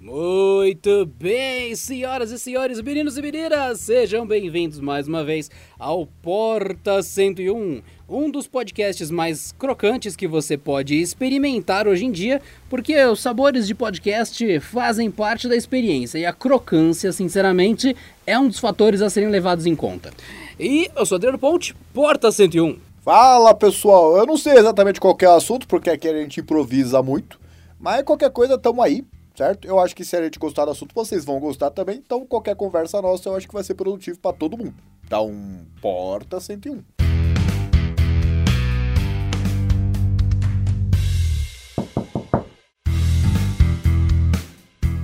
Muito bem, senhoras e senhores, meninos e meninas, sejam bem-vindos mais uma vez ao Porta 101, um dos podcasts mais crocantes que você pode experimentar hoje em dia, porque os sabores de podcast fazem parte da experiência e a crocância, sinceramente, é um dos fatores a serem levados em conta. E eu sou Adriano Ponte, Porta 101. Fala pessoal, eu não sei exatamente qual é o assunto, porque aqui a gente improvisa muito, mas qualquer coisa tamo aí certo? Eu acho que se a gente gostar do assunto, vocês vão gostar também. Então, qualquer conversa nossa, eu acho que vai ser produtivo para todo mundo. Então, porta 101.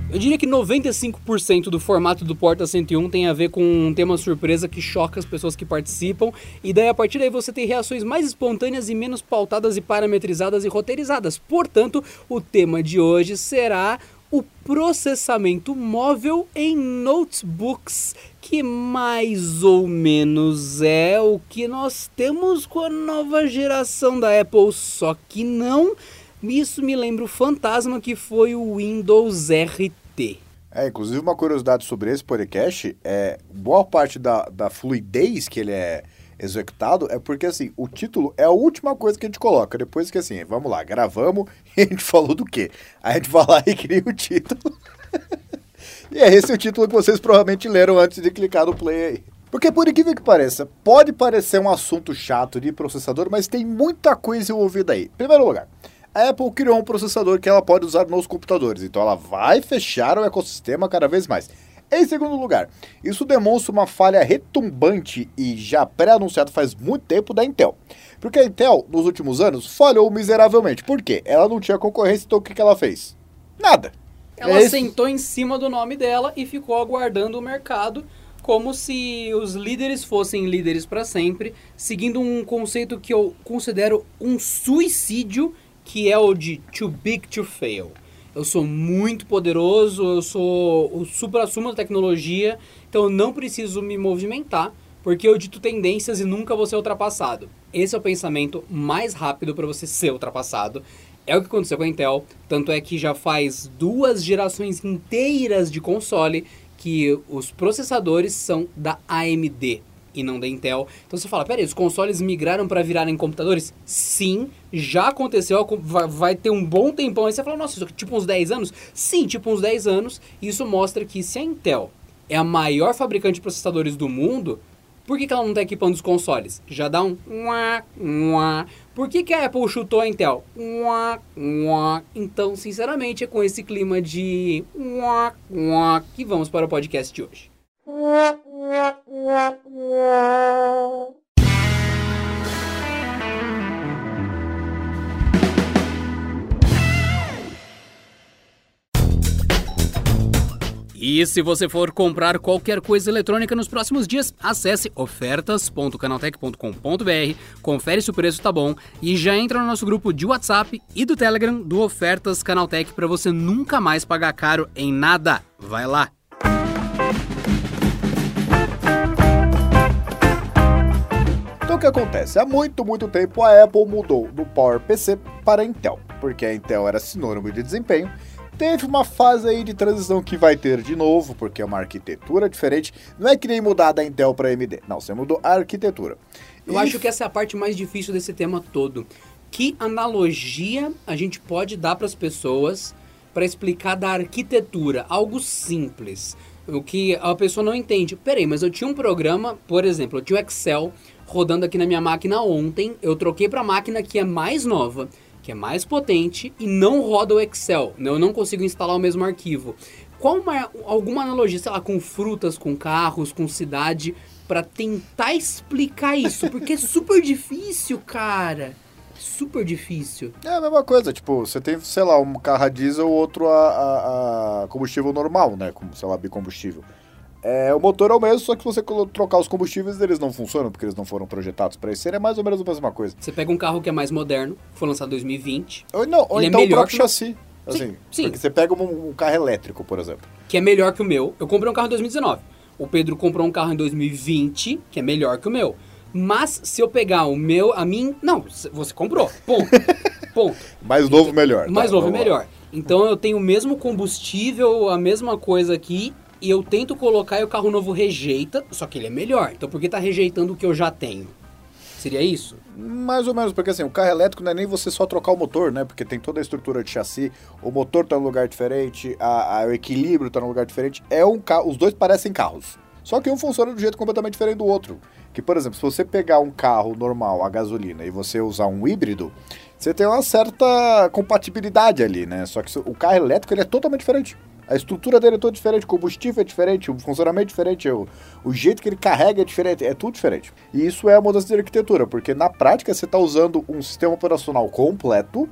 Eu diria que 95% do formato do Porta 101 tem a ver com um tema surpresa que choca as pessoas que participam, e daí a partir daí você tem reações mais espontâneas e menos pautadas e parametrizadas e roteirizadas. Portanto, o tema de hoje será o processamento móvel em notebooks, que mais ou menos é o que nós temos com a nova geração da Apple, só que não. Isso me lembra o fantasma que foi o Windows RT. É, inclusive uma curiosidade sobre esse podcast é boa parte da, da fluidez que ele é executado é porque, assim, o título é a última coisa que a gente coloca. Depois que, assim, vamos lá, gravamos e a gente falou do quê? A gente vai lá e cria o título. e é esse o título que vocês provavelmente leram antes de clicar no play aí. Porque, por incrível que pareça, pode parecer um assunto chato de processador, mas tem muita coisa envolvida aí. Em primeiro lugar, a Apple criou um processador que ela pode usar nos computadores, então ela vai fechar o ecossistema cada vez mais. Em segundo lugar, isso demonstra uma falha retumbante e já pré-anunciado faz muito tempo da Intel. Porque a Intel, nos últimos anos, falhou miseravelmente. Por quê? Ela não tinha concorrência, então o que, que ela fez? Nada. Ela é sentou em cima do nome dela e ficou aguardando o mercado como se os líderes fossem líderes para sempre, seguindo um conceito que eu considero um suicídio, que é o de too big to fail eu sou muito poderoso, eu sou o supra-sumo da tecnologia, então eu não preciso me movimentar, porque eu dito tendências e nunca vou ser ultrapassado. Esse é o pensamento mais rápido para você ser ultrapassado. É o que aconteceu com a Intel, tanto é que já faz duas gerações inteiras de console que os processadores são da AMD e não da Intel. Então você fala, peraí, os consoles migraram para virarem computadores? Sim, já aconteceu, vai, ter um bom tempão. Aí você fala, nossa, isso tipo uns 10 anos? Sim, tipo uns 10 anos. Isso mostra que se a Intel é a maior fabricante de processadores do mundo, por que, que ela não está equipando os consoles? Já dá um uá, uá. Por que, que a Apple chutou a Intel? Uá, uá. Então, sinceramente, é com esse clima de uá, uá, que vamos para o podcast de hoje. E se você for comprar qualquer coisa eletrônica nos próximos dias, acesse ofertas.canaltech.com.br, confere se o preço tá bom e já entra no nosso grupo de WhatsApp e do Telegram do Ofertas Canaltech para você nunca mais pagar caro em nada. Vai lá! O que acontece? Há muito, muito tempo a Apple mudou do PowerPC para Intel, porque a Intel era sinônimo de desempenho. Teve uma fase aí de transição que vai ter de novo, porque é uma arquitetura diferente. Não é que nem mudar da Intel para AMD. Não, você mudou a arquitetura. Eu e... acho que essa é a parte mais difícil desse tema todo. Que analogia a gente pode dar para as pessoas para explicar da arquitetura? Algo simples. O que a pessoa não entende. Peraí, mas eu tinha um programa, por exemplo, eu tinha o Excel rodando aqui na minha máquina ontem. Eu troquei para a máquina que é mais nova, que é mais potente e não roda o Excel. Eu não consigo instalar o mesmo arquivo. Qual uma, alguma analogia, sei lá, com frutas, com carros, com cidade, para tentar explicar isso? Porque é super difícil, cara. Super difícil. É a mesma coisa, tipo, você tem, sei lá, um carro a diesel, outro a, a, a combustível normal, né? Como, sei lá, bicombustível. É, o motor é o mesmo, só que se você trocar os combustíveis, eles não funcionam, porque eles não foram projetados para isso. É mais ou menos a mesma coisa. Você pega um carro que é mais moderno, foi lançado em 2020. Ou, não, ou então é o próprio chassi. Assim, sim, sim. Porque você pega um, um, carro elétrico, por exemplo. Que é melhor que o meu. Eu comprei um carro em 2019. O Pedro comprou um carro em 2020, que é melhor que o meu. Mas se eu pegar o meu, a mim. Não, você comprou. Ponto. Ponto. Mais novo, melhor. Mais tá, novo, melhor. Então eu tenho o mesmo combustível, a mesma coisa aqui, e eu tento colocar e o carro novo rejeita, só que ele é melhor. Então por que tá rejeitando o que eu já tenho? Seria isso? Mais ou menos, porque assim, o carro elétrico não é nem você só trocar o motor, né? Porque tem toda a estrutura de chassi, o motor tá num lugar diferente, a, a- o equilíbrio tá num lugar diferente. É um carro, os dois parecem carros. Só que um funciona de um jeito completamente diferente do outro. Que, por exemplo, se você pegar um carro normal, a gasolina, e você usar um híbrido, você tem uma certa compatibilidade ali, né? Só que o carro elétrico ele é totalmente diferente. A estrutura dele é toda diferente, o combustível é diferente, o funcionamento é diferente, o, o jeito que ele carrega é diferente, é tudo diferente. E isso é a mudança de arquitetura, porque na prática você está usando um sistema operacional completo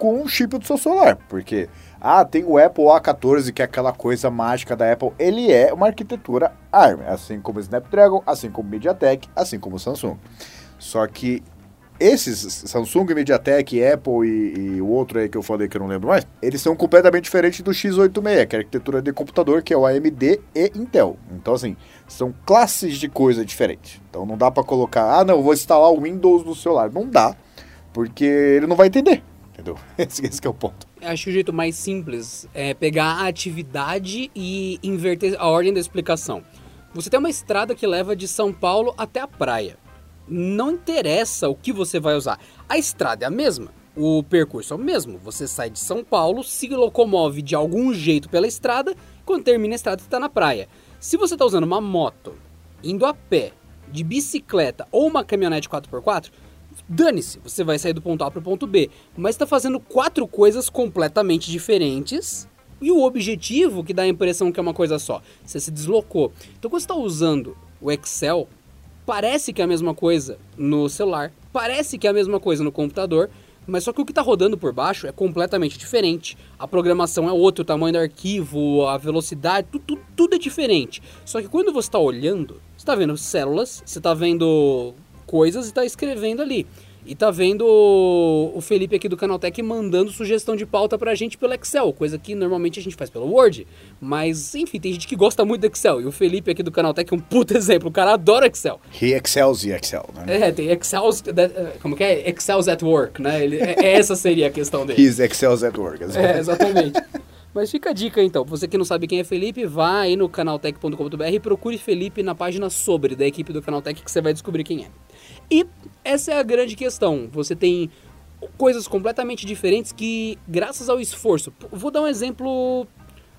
com um chip do seu celular. Porque, ah, tem o Apple A14, que é aquela coisa mágica da Apple. Ele é uma arquitetura ARM, assim como o Snapdragon, assim como o MediaTek, assim como o Samsung. Só que esses Samsung, MediaTek, Apple e, e o outro aí que eu falei que eu não lembro mais, eles são completamente diferentes do X86, que é a arquitetura de computador, que é o AMD e Intel. Então, assim, são classes de coisa diferentes. Então não dá pra colocar, ah, não, vou instalar o Windows no celular. Não dá, porque ele não vai entender. Entendeu? Esse, esse é o ponto. Acho que o jeito mais simples é pegar a atividade e inverter a ordem da explicação. Você tem uma estrada que leva de São Paulo até a praia. Não interessa o que você vai usar. A estrada é a mesma. O percurso é o mesmo. Você sai de São Paulo, se locomove de algum jeito pela estrada, quando termina a estrada está na praia. Se você está usando uma moto, indo a pé, de bicicleta ou uma caminhonete 4x4, dane-se, você vai sair do ponto A para o ponto B. Mas está fazendo quatro coisas completamente diferentes. E o objetivo, que dá a impressão que é uma coisa só, você se deslocou. Então quando você está usando o Excel, parece que é a mesma coisa no celular, parece que é a mesma coisa no computador, mas só que o que está rodando por baixo é completamente diferente. A programação é outra, o tamanho do arquivo, a velocidade, tudo, tudo, é diferente. Só que quando você está olhando, você está vendo células, você está vendo coisas e está escrevendo ali. E tá vendo o Felipe aqui do Canaltech mandando sugestão de pauta pra gente pelo Excel, coisa que normalmente a gente faz pelo Word. Mas, enfim, tem gente que gosta muito do Excel. E o Felipe aqui do Canaltech é um puto exemplo. O cara adora Excel. He excels e Excel, né? É, tem Excels. Como que é? Excels at work, né? Ele, é, essa seria a questão dele. He's excels at work. É, exatamente. Mas fica a dica então, você que não sabe quem é Felipe, vá aí no canaltech.com.br e procure Felipe na página sobre da equipe do Canaltech que você vai descobrir quem é. E essa é a grande questão. Você tem coisas completamente diferentes que, graças ao esforço, vou dar um exemplo: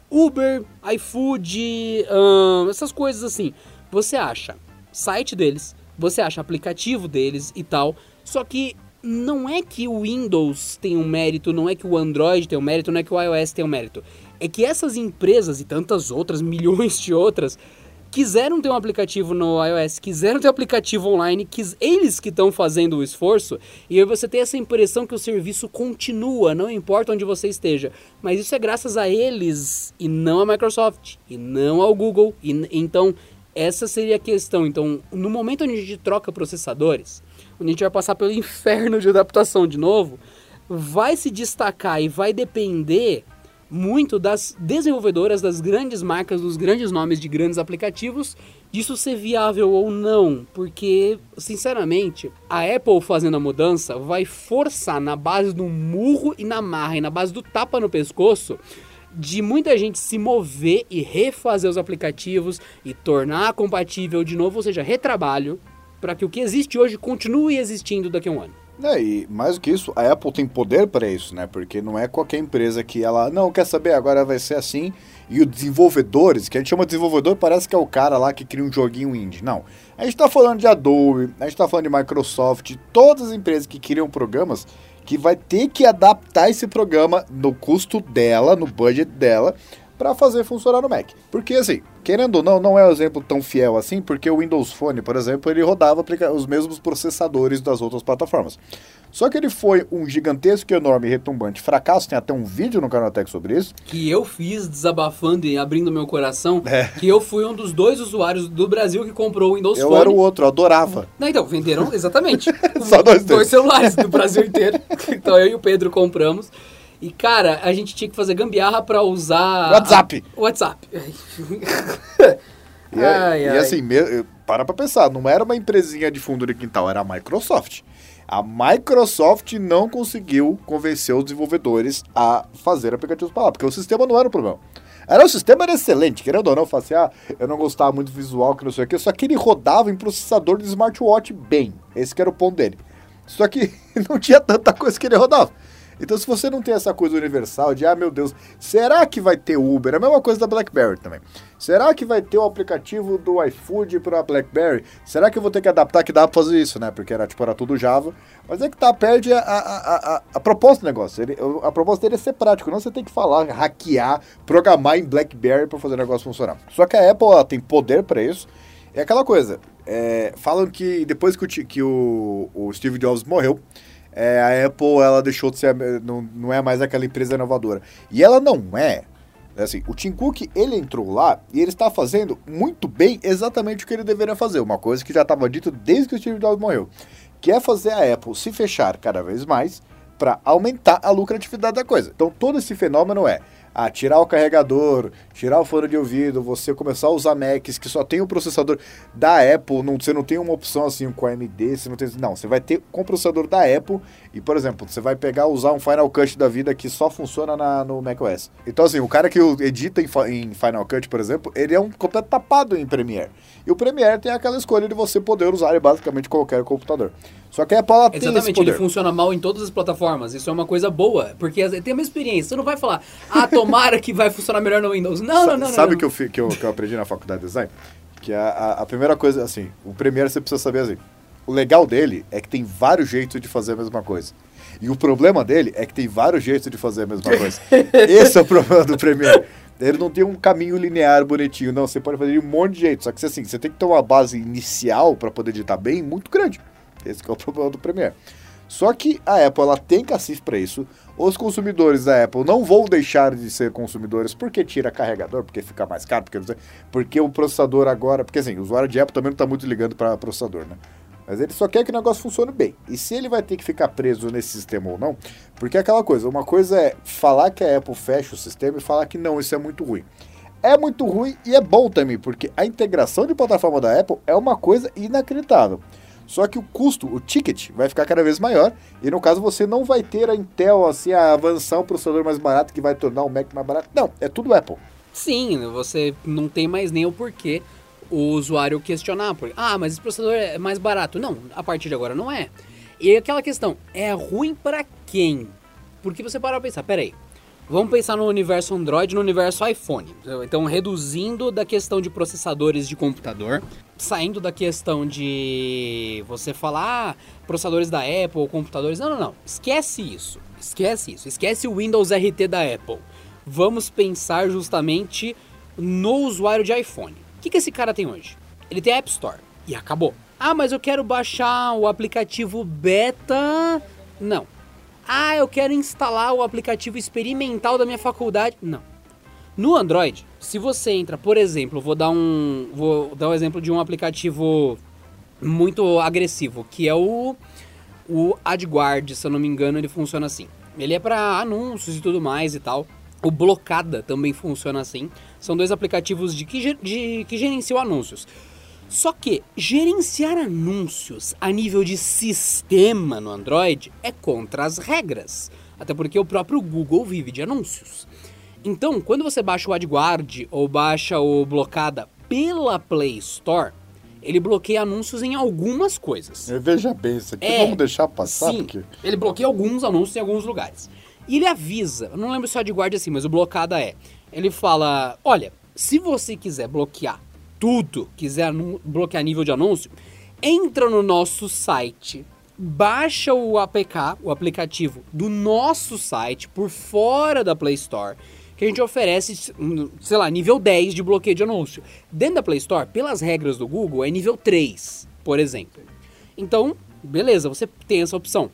Uber, iFood, hum, essas coisas assim. Você acha site deles, você acha aplicativo deles e tal, só que não é que o Windows tem um mérito, não é que o Android tem um mérito, não é que o iOS tem um mérito. É que essas empresas e tantas outras, milhões de outras, quiseram ter um aplicativo no iOS, quiseram ter um aplicativo online, quis, eles que estão fazendo o esforço, e aí você tem essa impressão que o serviço continua, não importa onde você esteja. Mas isso é graças a eles e não a Microsoft, e não ao Google. E, então, essa seria a questão. Então, no momento onde a gente troca processadores, onde a gente vai passar pelo inferno de adaptação de novo, vai se destacar e vai depender muito das desenvolvedoras, das grandes marcas, dos grandes nomes de grandes aplicativos, disso ser viável ou não, porque, sinceramente, a Apple fazendo a mudança vai forçar na base do murro e na marra e na base do tapa no pescoço de muita gente se mover e refazer os aplicativos e tornar compatível de novo, ou seja, retrabalho, para que o que existe hoje continue existindo daqui a um ano. É, e mais do que isso, a Apple tem poder para isso, né? Porque não é qualquer empresa que ela, não, quer saber, agora vai ser assim. E os desenvolvedores, que a gente chama de desenvolvedor, parece que é o cara lá que cria um joguinho indie. Não. A gente tá falando de Adobe, a gente tá falando de Microsoft, todas as empresas que criam programas que vai ter que adaptar esse programa no custo dela, no budget dela, para fazer funcionar no Mac. Porque assim, querendo ou não, não é um exemplo tão fiel assim, porque o Windows Phone, por exemplo, ele rodava os mesmos processadores das outras plataformas. Só que ele foi um gigantesco, enorme, retumbante fracasso. Tem até um vídeo no Canaltech sobre isso. Que eu fiz desabafando e abrindo meu coração. É. Que eu fui um dos dois usuários do Brasil que comprou o Windows Eu Phone. era o outro, eu adorava. Não, então, venderam exatamente. Só nós dois. dois celulares do Brasil inteiro. Então eu e o Pedro compramos. E, cara, a gente tinha que fazer gambiarra pra usar... WhatsApp. a- WhatsApp. E, é- Ai, e ai. assim, me- para pra pensar, não era uma empresinha de fundo de quintal, era a Microsoft. A Microsoft não conseguiu convencer os desenvolvedores a fazer aplicativos para lá, porque o sistema não era o problema. Era, o sistema era excelente, querendo ou não, eu falei assim, ah, eu não gostava muito do visual, que não sei o que, só que ele rodava em processador de smartwatch bem. Esse que era o ponto dele. Só que não tinha tanta coisa que ele rodava. Então, se você não tem essa coisa universal de, ah, meu Deus, será que vai ter Uber? É a mesma coisa da BlackBerry também. Será que vai ter o aplicativo do iFood para BlackBerry? Será que eu vou ter que adaptar? Que dá para fazer isso, né? Porque era, tipo, era tudo Java. Mas é que tá, perde a, a, a, a proposta do negócio. Ele, a proposta dele é ser prático, não você tem que falar, hackear, programar em BlackBerry para fazer o negócio funcionar. Só que a Apple ela tem poder para isso. É aquela coisa. É, falam que depois que o, que o, o Steve Jobs morreu, é, a Apple ela deixou de ser, não, não é mais aquela empresa inovadora. E ela não é. Assim, o Tim Cook, ele entrou lá e ele está fazendo muito bem exatamente o que ele deveria fazer. Uma coisa que já estava dito desde que o Steve Jobs morreu. Que é fazer a Apple se fechar cada vez mais para aumentar a lucratividade da coisa. Então todo esse fenômeno é a tirar o carregador, tirar o fone de ouvido, você começar a usar Macs que só tem o processador da Apple, não, você não tem uma opção assim com AMD, você não tem, não, você vai ter com o processador da Apple e, por exemplo, você vai pegar usar um Final Cut da vida que só funciona na, no macOS. Então, assim, o cara que edita em, em Final Cut, por exemplo, ele é um completo tapado em Premiere. E o Premiere tem aquela escolha de você poder usar em basicamente qualquer computador. Só que a Apple tem Exatamente, ele funciona mal em todas as plataformas. Isso é uma coisa boa, porque tem uma experiência. Você não vai falar, ah, tomara que vai funcionar melhor no Windows. Não, não, não. Sabe o que, eu, que, eu, que eu aprendi na faculdade de design? Que a, a, a, primeira coisa, assim, o Premiere você precisa saber assim. O legal dele é que tem vários jeitos de fazer a mesma coisa. E o problema dele é que tem vários jeitos de fazer a mesma coisa. Esse é o problema do Premiere. Ele não tem um caminho linear bonitinho, não. Você pode fazer de um monte de jeito. Só que assim, você tem que ter uma base inicial para poder editar bem muito grande. Esse é o problema do Premiere. Só que a Apple ela tem cacifre para isso. Os consumidores da Apple não vão deixar de ser consumidores porque tira carregador, porque fica mais caro, porque, porque o processador agora. Porque assim, o usuário de Apple também não está muito ligando para processador, né? Mas ele só quer que o negócio funcione bem. E se ele vai ter que ficar preso nesse sistema ou não, porque é aquela coisa, uma coisa é falar que a Apple fecha o sistema e falar que não, isso é muito ruim. É muito ruim e é bom também, porque a integração de plataforma da Apple é uma coisa inacreditável. Só que o custo, o ticket, vai ficar cada vez maior. E no caso você não vai ter a Intel assim, a avançar um processador mais barato que vai tornar o Mac mais barato. Não, é tudo Apple. Sim, você não tem mais nem o porquê o usuário questionar. Porque, ah, mas esse processador é mais barato. Não, a partir de agora não é. E aquela questão, é ruim para quem? Porque você para pra pensar, peraí, Vamos pensar no universo Android, no universo iPhone. Então, reduzindo da questão de processadores de computador, saindo da questão de você falar ah, processadores da Apple, computadores. Não, não, não. Esquece isso. Esquece isso. Esquece o Windows RT da Apple. Vamos pensar justamente no usuário de iPhone. O que, que esse cara tem hoje? Ele tem a App Store. E acabou. Ah, mas eu quero baixar o aplicativo beta. Não. Ah, eu quero instalar o aplicativo experimental da minha faculdade. Não. No Android, se você entra, por exemplo, vou dar um, vou dar um exemplo de um aplicativo muito agressivo, que é o o AdGuard, se eu não me engano, ele funciona assim. Ele é para anúncios e tudo mais e tal. O Blocada também funciona assim. São dois aplicativos de que, de, que gerenciam anúncios. Só que gerenciar anúncios a nível de sistema no Android é contra as regras. Até porque o próprio Google vive de anúncios. Então, quando você baixa o AdGuard ou baixa o Blocada pela Play Store, ele bloqueia anúncios em algumas coisas. Veja bem, isso aqui é, vamos deixar passar. Sim, porque... ele bloqueia alguns anúncios em alguns lugares. E ele avisa, eu não lembro se o AdGuard é assim, mas o Blocada é. Ele fala, olha, se você quiser bloquear tudo, quiser bloquear nível de anúncio, entra no nosso site, baixa o APK, o aplicativo do nosso site por fora da Play Store, que a gente oferece, sei lá, nível 10 de bloqueio de anúncio. Dentro da Play Store, pelas regras do Google, é nível 3, por exemplo. Então, beleza, você tem essa opção.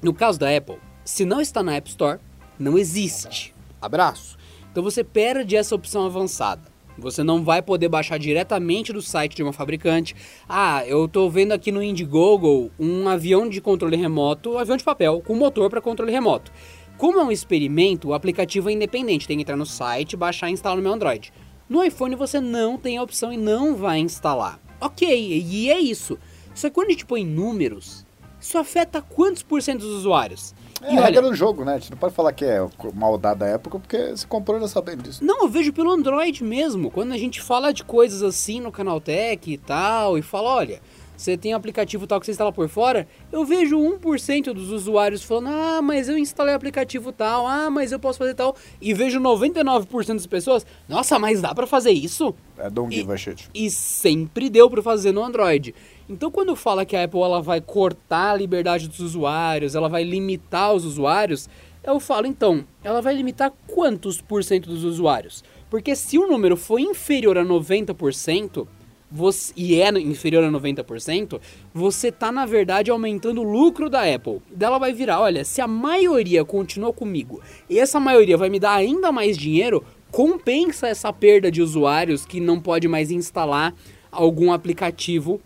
No caso da Apple, se não está na App Store, não existe. Abraço. Então você perde essa opção avançada. Você não vai poder baixar diretamente do site de uma fabricante. Ah, eu estou vendo aqui no Indiegogo um avião de controle remoto, um avião de papel, com motor para controle remoto. Como é um experimento, o aplicativo é independente, tem que entrar no site, baixar e instalar no meu Android. No iPhone você não tem a opção e não vai instalar. Ok, e é isso. Só que quando a gente põe números, Isso afeta quantos por cento dos usuários? É a regra do jogo, né? A gente não pode falar que é maldade da época, porque você comprou já sabendo disso. Não, eu vejo pelo Android mesmo. Quando a gente fala de coisas assim no Canaltech e tal, e fala, olha, você tem um aplicativo tal que você instala por fora, eu vejo 1% dos usuários falando, ah, mas eu instalei aplicativo tal, ah, mas eu posso fazer tal, e vejo 99% das pessoas, nossa, mas dá para fazer isso? É don't give a shit. E sempre deu para fazer no Android. Então quando fala que a Apple ela vai cortar a liberdade dos usuários, ela vai limitar os usuários, eu falo, então, ela vai limitar quantos por cento dos usuários? Porque se o número for inferior a 90%, você, e é inferior a 90%, você tá na verdade aumentando o lucro da Apple. Dela vai virar, olha, se a maioria continua comigo e essa maioria vai me dar ainda mais dinheiro, compensa essa perda de usuários que não pode mais instalar algum aplicativo.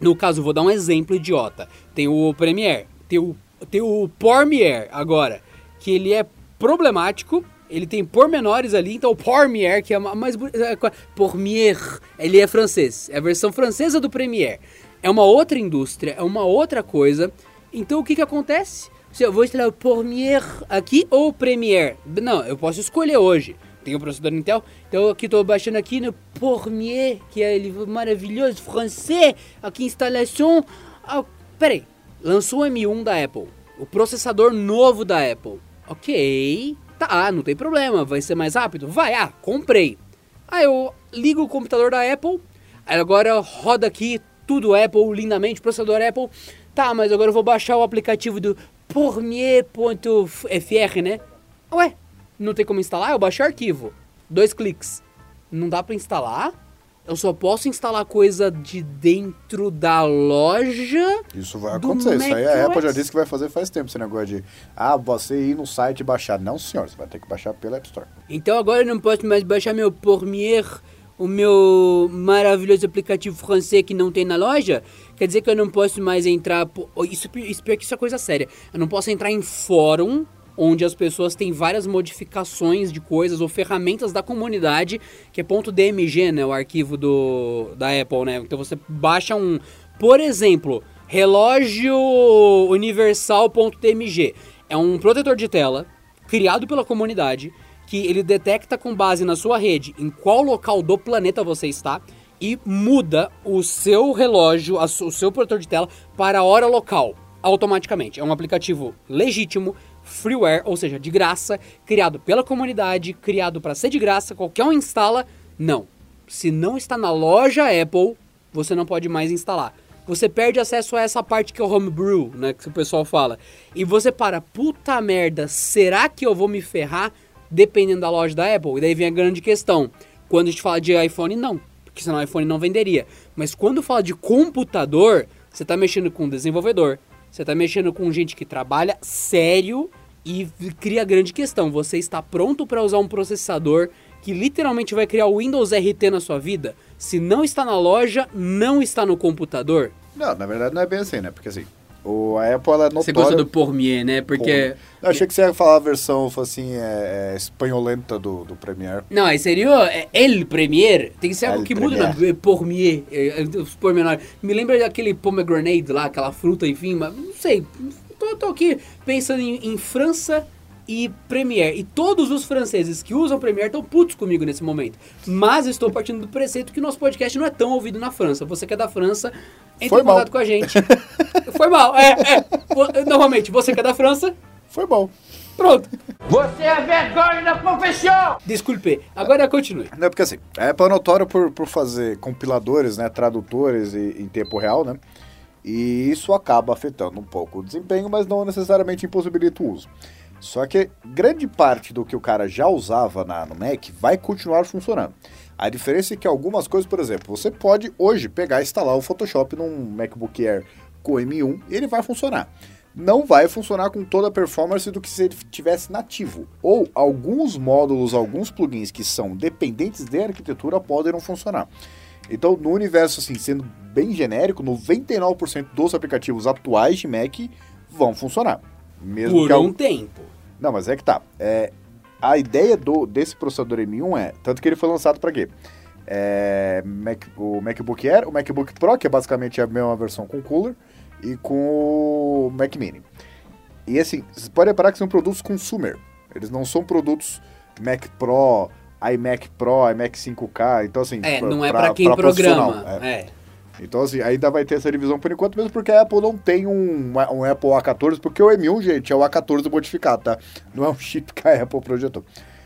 No caso, vou dar um exemplo idiota. Tem o Premiere, tem o, tem o Premiere agora, que ele é problemático ele tem pormenores ali, então o Pormier, que é mais é, Pormier, ele é francês, é a versão francesa do Premiere. É uma outra indústria, é uma outra coisa. Então o que que acontece? Se eu vou instalar o Pormier aqui ou o Premiere? Não, eu posso escolher hoje. Tem o processador Intel, então aqui estou baixando aqui no Pormier, que é ele maravilhoso, francês, aqui instalação. Ah, peraí, lançou o M1 da Apple, o processador novo da Apple. Ok, Tá, não tem problema, vai ser mais rápido? Vai, ah, comprei. Aí eu ligo o computador da Apple, aí agora roda aqui tudo Apple, lindamente, processador Apple. Tá, mas agora eu vou baixar o aplicativo do Pormier.fr, né? Ué, não tem como instalar? Eu baixo o arquivo. Dois cliques. Não dá para instalar? eu só posso instalar coisa de dentro da loja. Isso vai acontecer. Isso aí a Apple já disse que vai fazer faz tempo esse negócio de ah, você ir no site e baixar. Não, senhor, você vai ter que baixar pela App Store. Então agora eu não posso mais baixar meu Pormier, o meu maravilhoso aplicativo francês que não tem na loja. Quer dizer que eu não posso mais entrar. Isso, isso, isso é coisa séria. Eu não posso entrar em fórum onde as pessoas têm várias modificações de coisas ou ferramentas da comunidade, que é .dmg, né, o arquivo do, da Apple, né? Então você baixa um, por exemplo, relógio universal.tmg. É um protetor de tela criado pela comunidade que ele detecta com base na sua rede em qual local do planeta você está e muda o seu relógio, o seu protetor de tela para a hora local automaticamente. É um aplicativo legítimo, freeware, ou seja, de graça, criado pela comunidade, criado para ser de graça, qualquer um instala. Não. Se não está na loja Apple, você não pode mais instalar. Você perde acesso a essa parte que é o homebrew, né, que o pessoal fala. E você para, puta merda, será que eu vou me ferrar dependendo da loja da Apple? E daí vem a grande questão. Quando a gente fala de iPhone, não, porque senão o iPhone não venderia. Mas quando fala de computador, você está mexendo com desenvolvedor, você está mexendo com gente que trabalha sério e cria grande questão. Você está pronto para usar um processador que literalmente vai criar o Windows RT na sua vida? Se não está na loja, não está no computador? Não, na verdade não é bem assim, né? Porque assim, o, a Apple ela é notória... Você gosta do Pormier, né? Porque... Eu achei que você ia falar a versão, assim, é, é espanholenta do, do Premiere. Não, aí seria é, El Premiere. Tem que ser algo que muda, né? Pormier, é, é, os pormenores. Me lembra daquele pomegranate lá, aquela fruta, enfim, mas não sei. Tô, tô aqui pensando em, em França e Premiere. E todos os franceses que usam Premiere estão putos comigo nesse momento. Mas estou partindo do preceito que nosso podcast não é tão ouvido na França. Você que é da França, entre Foi em contato mal. com a gente. Foi mal, é, é. Normalmente, você que é da França. Foi bom. Pronto. Você é vergonha da profissão! Desculpe, agora continue. Não, porque assim, a Apple é notória por, por fazer compiladores, né, tradutores e, em tempo real, né? E isso acaba afetando um pouco o desempenho, mas não necessariamente impossibilita o uso. Só que grande parte do que o cara já usava na, no Mac vai continuar funcionando. A diferença é que algumas coisas, por exemplo, você pode hoje pegar e instalar o Photoshop num MacBook Air com M1 e ele vai funcionar. Não vai funcionar com toda a performance do que se ele tivesse nativo. Ou alguns módulos, alguns plugins que são dependentes de arquitetura podem não funcionar. Então, no universo, assim, sendo bem genérico, 99% dos aplicativos atuais de Mac vão funcionar. Mesmo Por um tempo. Não, mas é que tá. É, a ideia do, desse processador M1 é, tanto que ele foi lançado para quê? É, Mac, o MacBook Air, o MacBook Pro, que é basicamente a mesma versão com cooler, e com o Mac Mini. E assim, você pode reparar que são produtos consumer. Eles não são produtos Mac Pro, iMac Pro, iMac 5K. Então, assim. É, não é pra, quem programa. É. é. Então, assim, ainda vai ter essa divisão por enquanto, mesmo porque a Apple não tem um, um Apple A14, porque o M1, gente, é o A14 modificado, tá? Não é um chip que a Apple projetou.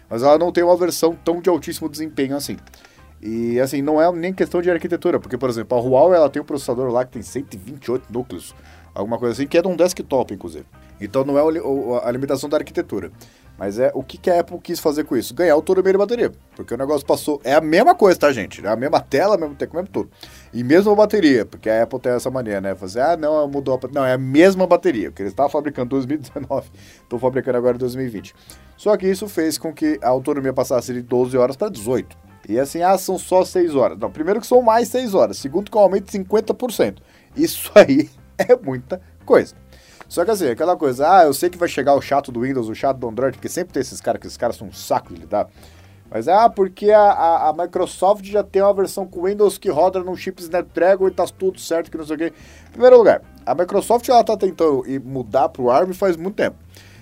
Mas ela não tem uma versão tão de altíssimo desempenho assim. E, assim, não é nem questão de arquitetura, porque, por exemplo, a Huawei, ela tem um processador lá que tem 128 núcleos, alguma coisa assim, que é de um desktop, inclusive. Então não é a limitação da arquitetura. Mas é o que, que a Apple quis fazer com isso? Ganhar autonomia de bateria. Porque o negócio passou. É a mesma coisa, tá, gente? É a mesma tela, mesmo tempo, mesmo tudo. E mesmo a bateria, porque a Apple tem essa mania, né? Fazer, ah, não, mudou a. Não, é a mesma bateria. Que eles estavam fabricando em 2019, estão fabricando agora em 2020. Só que isso fez com que a autonomia passasse de 12 horas para 18. E assim, ah, são só 6 horas. Não, primeiro que são mais 6 horas. Segundo que é um aumento de 50%. Isso aí é muita coisa. Só que assim, aquela coisa, ah, eu sei que vai chegar o chato do Windows, o chato do Android, porque sempre tem esses caras, que esses caras são um saco de lidar. Mas ah, porque a, a, a, Microsoft já tem uma versão com Windows que roda num chip Snapdragon e tá tudo certo, que não sei o quê. Em primeiro lugar, a Microsoft ela tá tentando mudar pro ARM faz muito tempo.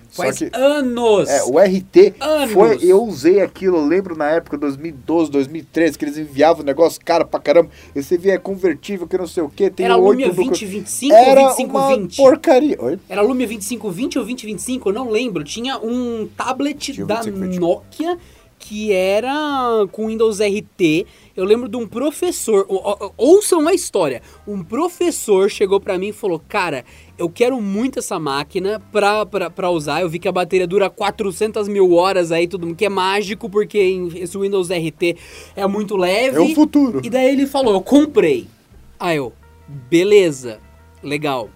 Faz que, anos! É, o RT anos. foi. Eu usei aquilo, eu lembro na época, 2012, 2013, que eles enviavam o negócio cara pra caramba. E você via é convertível, que não sei o que. Tem Era Lumia 2025 ou 2520? Porcaria. Oi? Era Lumia 2520 ou 2025, eu não lembro. Tinha um tablet Tinha da Nokia que era com Windows RT. Eu lembro de um professor, ouçam a história. Um professor chegou para mim e falou: Cara, eu quero muito essa máquina pra, pra, pra usar. Eu vi que a bateria dura 400 mil horas aí, tudo que é mágico, porque esse Windows RT é muito leve. É o futuro. E daí ele falou: Eu comprei. Aí eu, beleza, legal.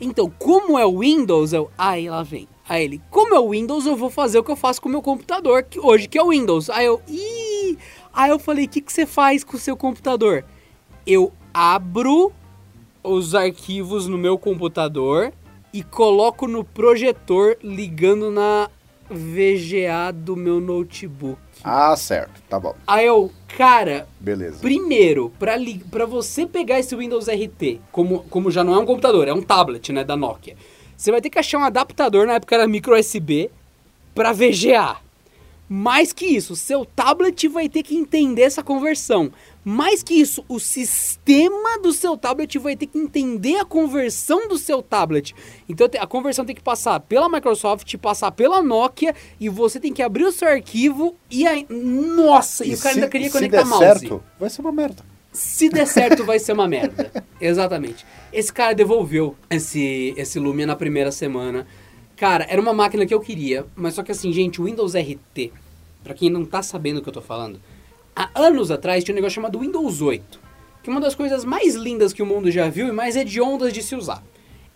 Então, como é o Windows, eu. Aí lá vem. Aí ele, como é o Windows, eu vou fazer o que eu faço com o meu computador que hoje, que é o Windows. Aí eu, ih! Aí eu falei, o que, que você faz com o seu computador? Eu abro os arquivos no meu computador e coloco no projetor ligando na VGA do meu notebook. Ah, certo, tá bom. Aí eu, cara, beleza. Primeiro, para para você pegar esse Windows RT, como, como já não é um computador, é um tablet, né, da Nokia você vai ter que achar um adaptador, na época era micro USB, para VGA. Mais que isso, seu tablet vai ter que entender essa conversão. Mais que isso, o sistema do seu tablet vai ter que entender a conversão do seu tablet. Então a conversão tem que passar pela Microsoft, passar pela Nokia e você tem que abrir o seu arquivo e aí. Nossa! E, e o cara se, ainda queria conectar se der mouse. Certo, vai ser uma merda. Se der certo, vai ser uma merda. Exatamente. Esse cara devolveu esse, esse Lumia na primeira semana. Cara, era uma máquina que eu queria, mas só que assim, gente, o Windows RT, para quem não tá sabendo o que eu tô falando, há anos atrás tinha um negócio chamado Windows 8, que é uma das coisas mais lindas que o mundo já viu e mais hediondas de se usar.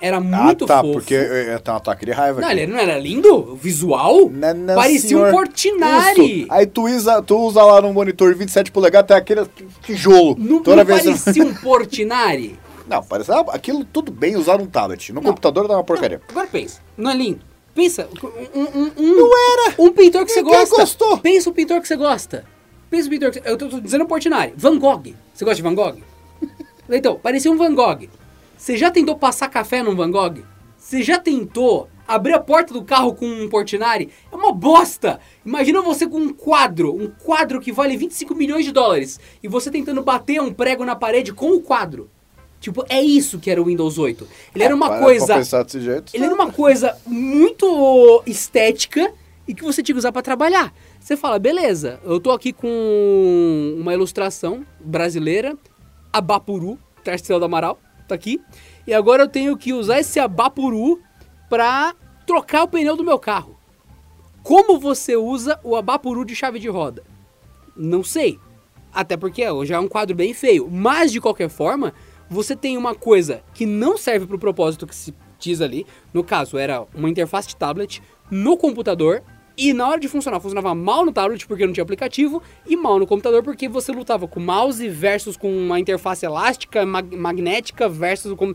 Era ah, muito ah, tá, fofo. porque eu tenho um ataque de raiva Não, aqui. ele não era lindo? O visual? Não, não, Parecia senhor. um Portinari. Isso. Aí tu usa, tu usa lá no monitor 27 polegadas, até aquele tijolo. Não, Toda não vez parecia um Portinari? Não, parece aquilo tudo bem usar num tablet. No não, computador dá uma porcaria. Não, agora pensa, não é lindo? Pensa, um, um, um, não era! Um pintor que você gosta. gostou? Pensa o pintor que você gosta. Pensa o pintor que você... Eu tô, tô dizendo Portinari. Van Gogh. Você gosta de Van Gogh? então, parecia um Van Gogh. Você já tentou passar café num Van Gogh? Você já tentou abrir a porta do carro com um Portinari? É uma bosta! Imagina você com um quadro, um quadro que vale 25 milhões de dólares, e você tentando bater um prego na parede com o quadro. Tipo, é isso que era o Windows 8. Ele era uma coisa. Desse jeito, ele era uma coisa muito estética e que você tinha que usar para trabalhar. Você fala, beleza, eu tô aqui com uma ilustração brasileira, Abapuru, Tarcelo do Amaral, tá aqui. E agora eu tenho que usar esse abapuru para trocar o pneu do meu carro. Como você usa o abapuru de chave de roda? Não sei. Até porque já é um quadro bem feio. Mas, de qualquer forma, você tem uma coisa que não serve para o propósito que se diz ali. No caso, era uma interface de tablet no computador e na hora de funcionar, funcionava mal no tablet porque não tinha aplicativo e mal no computador porque você lutava com mouse versus com uma interface elástica, mag magnética versus com...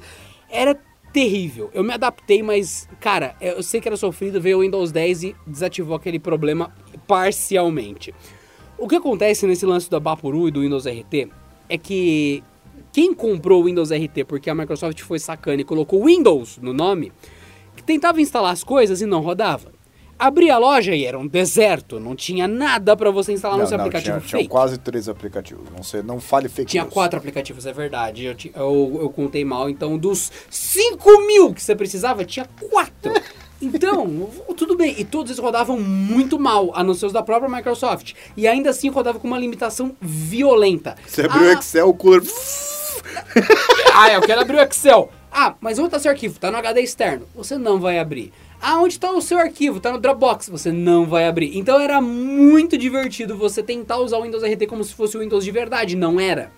Era terrível. Eu me adaptei, mas, cara, eu sei que era sofrido, ver o Windows 10 e desativou aquele problema parcialmente. O que acontece nesse lance do Abapuru e do Windows RT é que quem comprou o Windows RT porque a Microsoft foi sacana e colocou Windows no nome, tentava instalar as coisas e não rodava. Abria a loja e era um deserto, não tinha nada para você instalar no seu aplicativo tinha, tinha quase três aplicativos, não sei, não fale fake Tinha news. quatro aplicativos, é verdade, eu, eu, eu contei mal, então dos 5 mil que você precisava, tinha quatro. Então, tudo bem, e todos eles rodavam muito mal, a não ser os da própria Microsoft. E ainda assim rodava com uma limitação violenta. Você abriu o Ah, Excel, o cooler... ah, eu quero abrir o Excel. Ah, mas onde está seu arquivo? Está no HD externo. Você não vai abrir. Ah, onde está o seu arquivo? Está no Dropbox. Você não vai abrir. Então era muito divertido você tentar usar o Windows RT como se fosse o Windows de verdade. Não era.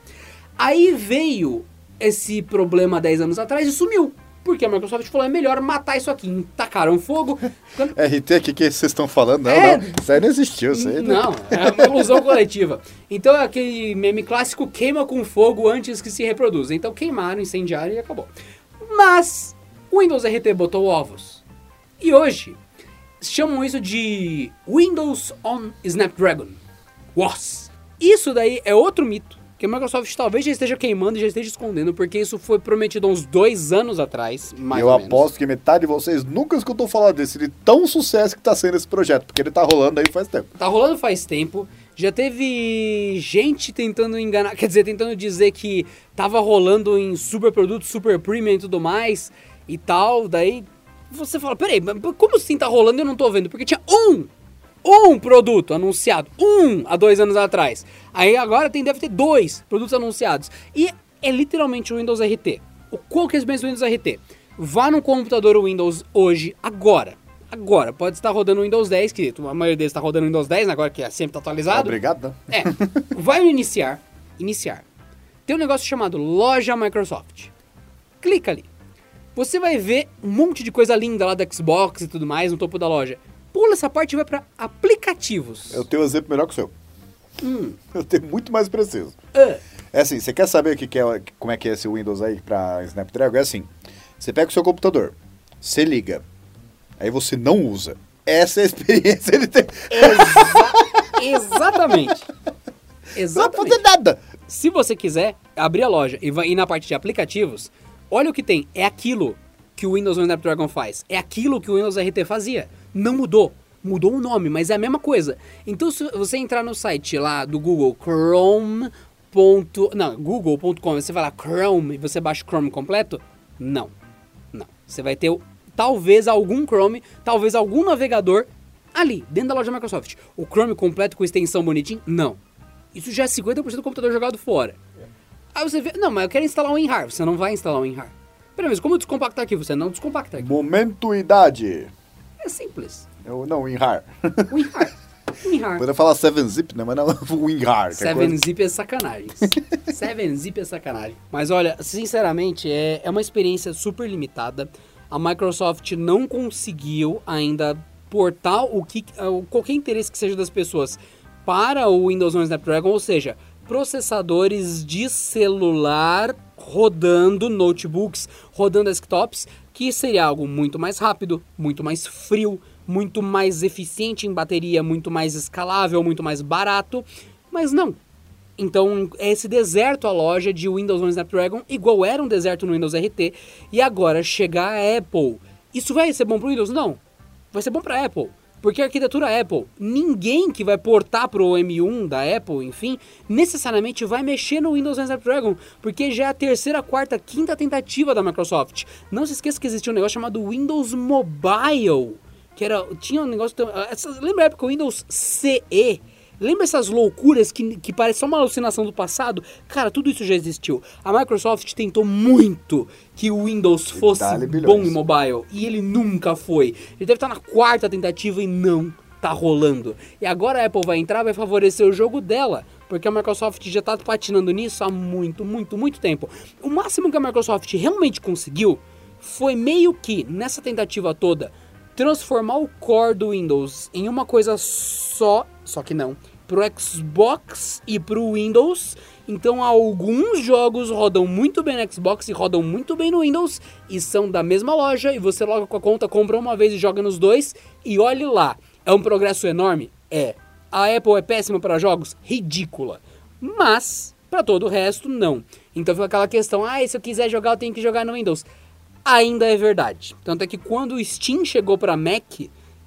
Aí veio esse problema 10 anos atrás e sumiu. Porque a Microsoft falou, é melhor matar isso aqui. Tacaram fogo. Quando- RT, o que, que vocês estão falando? Não, É. não, isso aí não existiu, isso aí Não, é uma ilusão coletiva. Então é aquele meme clássico, queima com fogo antes que se reproduza. Então queimaram, incendiaram e acabou. Mas o Windows RT botou ovos. E hoje chamam isso de Windows on Snapdragon. WOS. Isso daí é outro mito. Que a Microsoft talvez já esteja queimando e já esteja escondendo, porque isso foi prometido há uns dois anos atrás, mais eu ou menos. aposto que metade de vocês nunca escutou falar desse, de tão sucesso que tá sendo esse projeto, porque ele tá rolando aí faz tempo. Tá rolando faz tempo. Já teve gente tentando enganar, quer dizer, tentando dizer que tava rolando em super produto, super premium e tudo mais e tal. Daí você fala, peraí, mas como assim tá rolando e eu não tô vendo? Porque tinha um, um produto anunciado, um há dois anos atrás. Aí agora tem, deve ter dois produtos anunciados. E é literalmente o Windows RT. O qual que é mesmo Windows RT? Vá no computador Windows hoje, agora. Agora, pode estar rodando o Windows 10, que a maioria deles está rodando o Windows 10, né, agora que é sempre tá atualizado. Obrigado, né? É, vai no iniciar, iniciar. Tem um negócio chamado Loja Microsoft. Clica ali. Você vai ver um monte de coisa linda lá do Xbox e tudo mais no topo da loja. Pula essa parte e vai para aplicativos. Eu tenho um exemplo melhor que o seu. Eu tenho muito mais preciso. Ah, É assim, você quer saber o que que é, como é que é esse Windows aí pra Snapdragon? É assim, você pega o seu computador, você liga, aí você não usa. Essa é a experiência ele tem. exa- exatamente. Não vai Exatamente. fazer nada. Se você quiser abrir a loja e vai ir na parte de aplicativos, olha o que tem. É aquilo que o Windows on Snapdragon faz. É aquilo que o Windows RT fazia. Não mudou. Mudou o nome, mas é a mesma coisa. Então, se você entrar no site lá do Google, Chrome. Ponto, não, google.com, você vai lá Chrome e você baixa o Chrome completo? Não. Não. Você vai ter talvez algum Chrome, talvez algum navegador ali, dentro da loja Microsoft. O Chrome completo com extensão bonitinho? Não. Isso já é 50% do computador jogado fora. Aí você vê, não, mas eu quero instalar um WinRAR. Você não vai instalar um WinRAR. Pera, mas como descompactar aqui? Você não descompacta aqui. Momento idade. É simples. Eu, não, WinRAR. WinRAR. WinRAR. Poderia falar 7-Zip, né? Mas não, WinRAR. é coisa- 7-Zip é sacanagem. 7-Zip é sacanagem. Mas olha, sinceramente, é, é uma experiência super limitada. A Microsoft não conseguiu ainda portar o que, qualquer interesse que seja das pessoas para o Windows 11 Snapdragon, ou seja, processadores de celular rodando notebooks, rodando desktops, que seria algo muito mais rápido, muito mais frio, muito mais eficiente em bateria, muito mais escalável, muito mais barato, mas não. Então, é esse deserto a loja de Windows 11 Snapdragon, igual era um deserto no Windows RT, e agora chegar a Apple. Isso vai ser bom para o Windows? Não. Vai ser bom para Apple. Porque a arquitetura Apple, ninguém que vai portar pro M1 da Apple, enfim, necessariamente vai mexer no Windows 11 Snapdragon, porque já é a terceira, quarta, quinta tentativa da Microsoft. Não se esqueça que existia um negócio chamado Windows Mobile, que era tinha um negócio, essa, lembra a época o Windows CE? Lembra essas loucuras que, que parece só uma alucinação do passado? Cara, tudo isso já existiu. A Microsoft tentou muito que o Windows fosse bom em mobile. E ele nunca foi. Ele deve estar na quarta tentativa e não tá rolando. E agora a Apple vai entrar, vai favorecer o jogo dela. Porque a Microsoft já tá patinando nisso há muito, muito, muito tempo. O máximo que a Microsoft realmente conseguiu foi meio que, nessa tentativa toda, transformar o core do Windows em uma coisa só, só que não, pro Xbox e pro Windows. Então alguns jogos rodam muito bem no Xbox e rodam muito bem no Windows e são da mesma loja e você loga com a conta, compra uma vez e joga nos dois e olhe lá. É um progresso enorme? É. A Apple é péssima para jogos? Ridícula. Mas para todo o resto não. Então fica aquela questão, ah, se eu quiser jogar eu tenho que jogar no Windows. Ainda é verdade. Tanto é que quando o Steam chegou para Mac,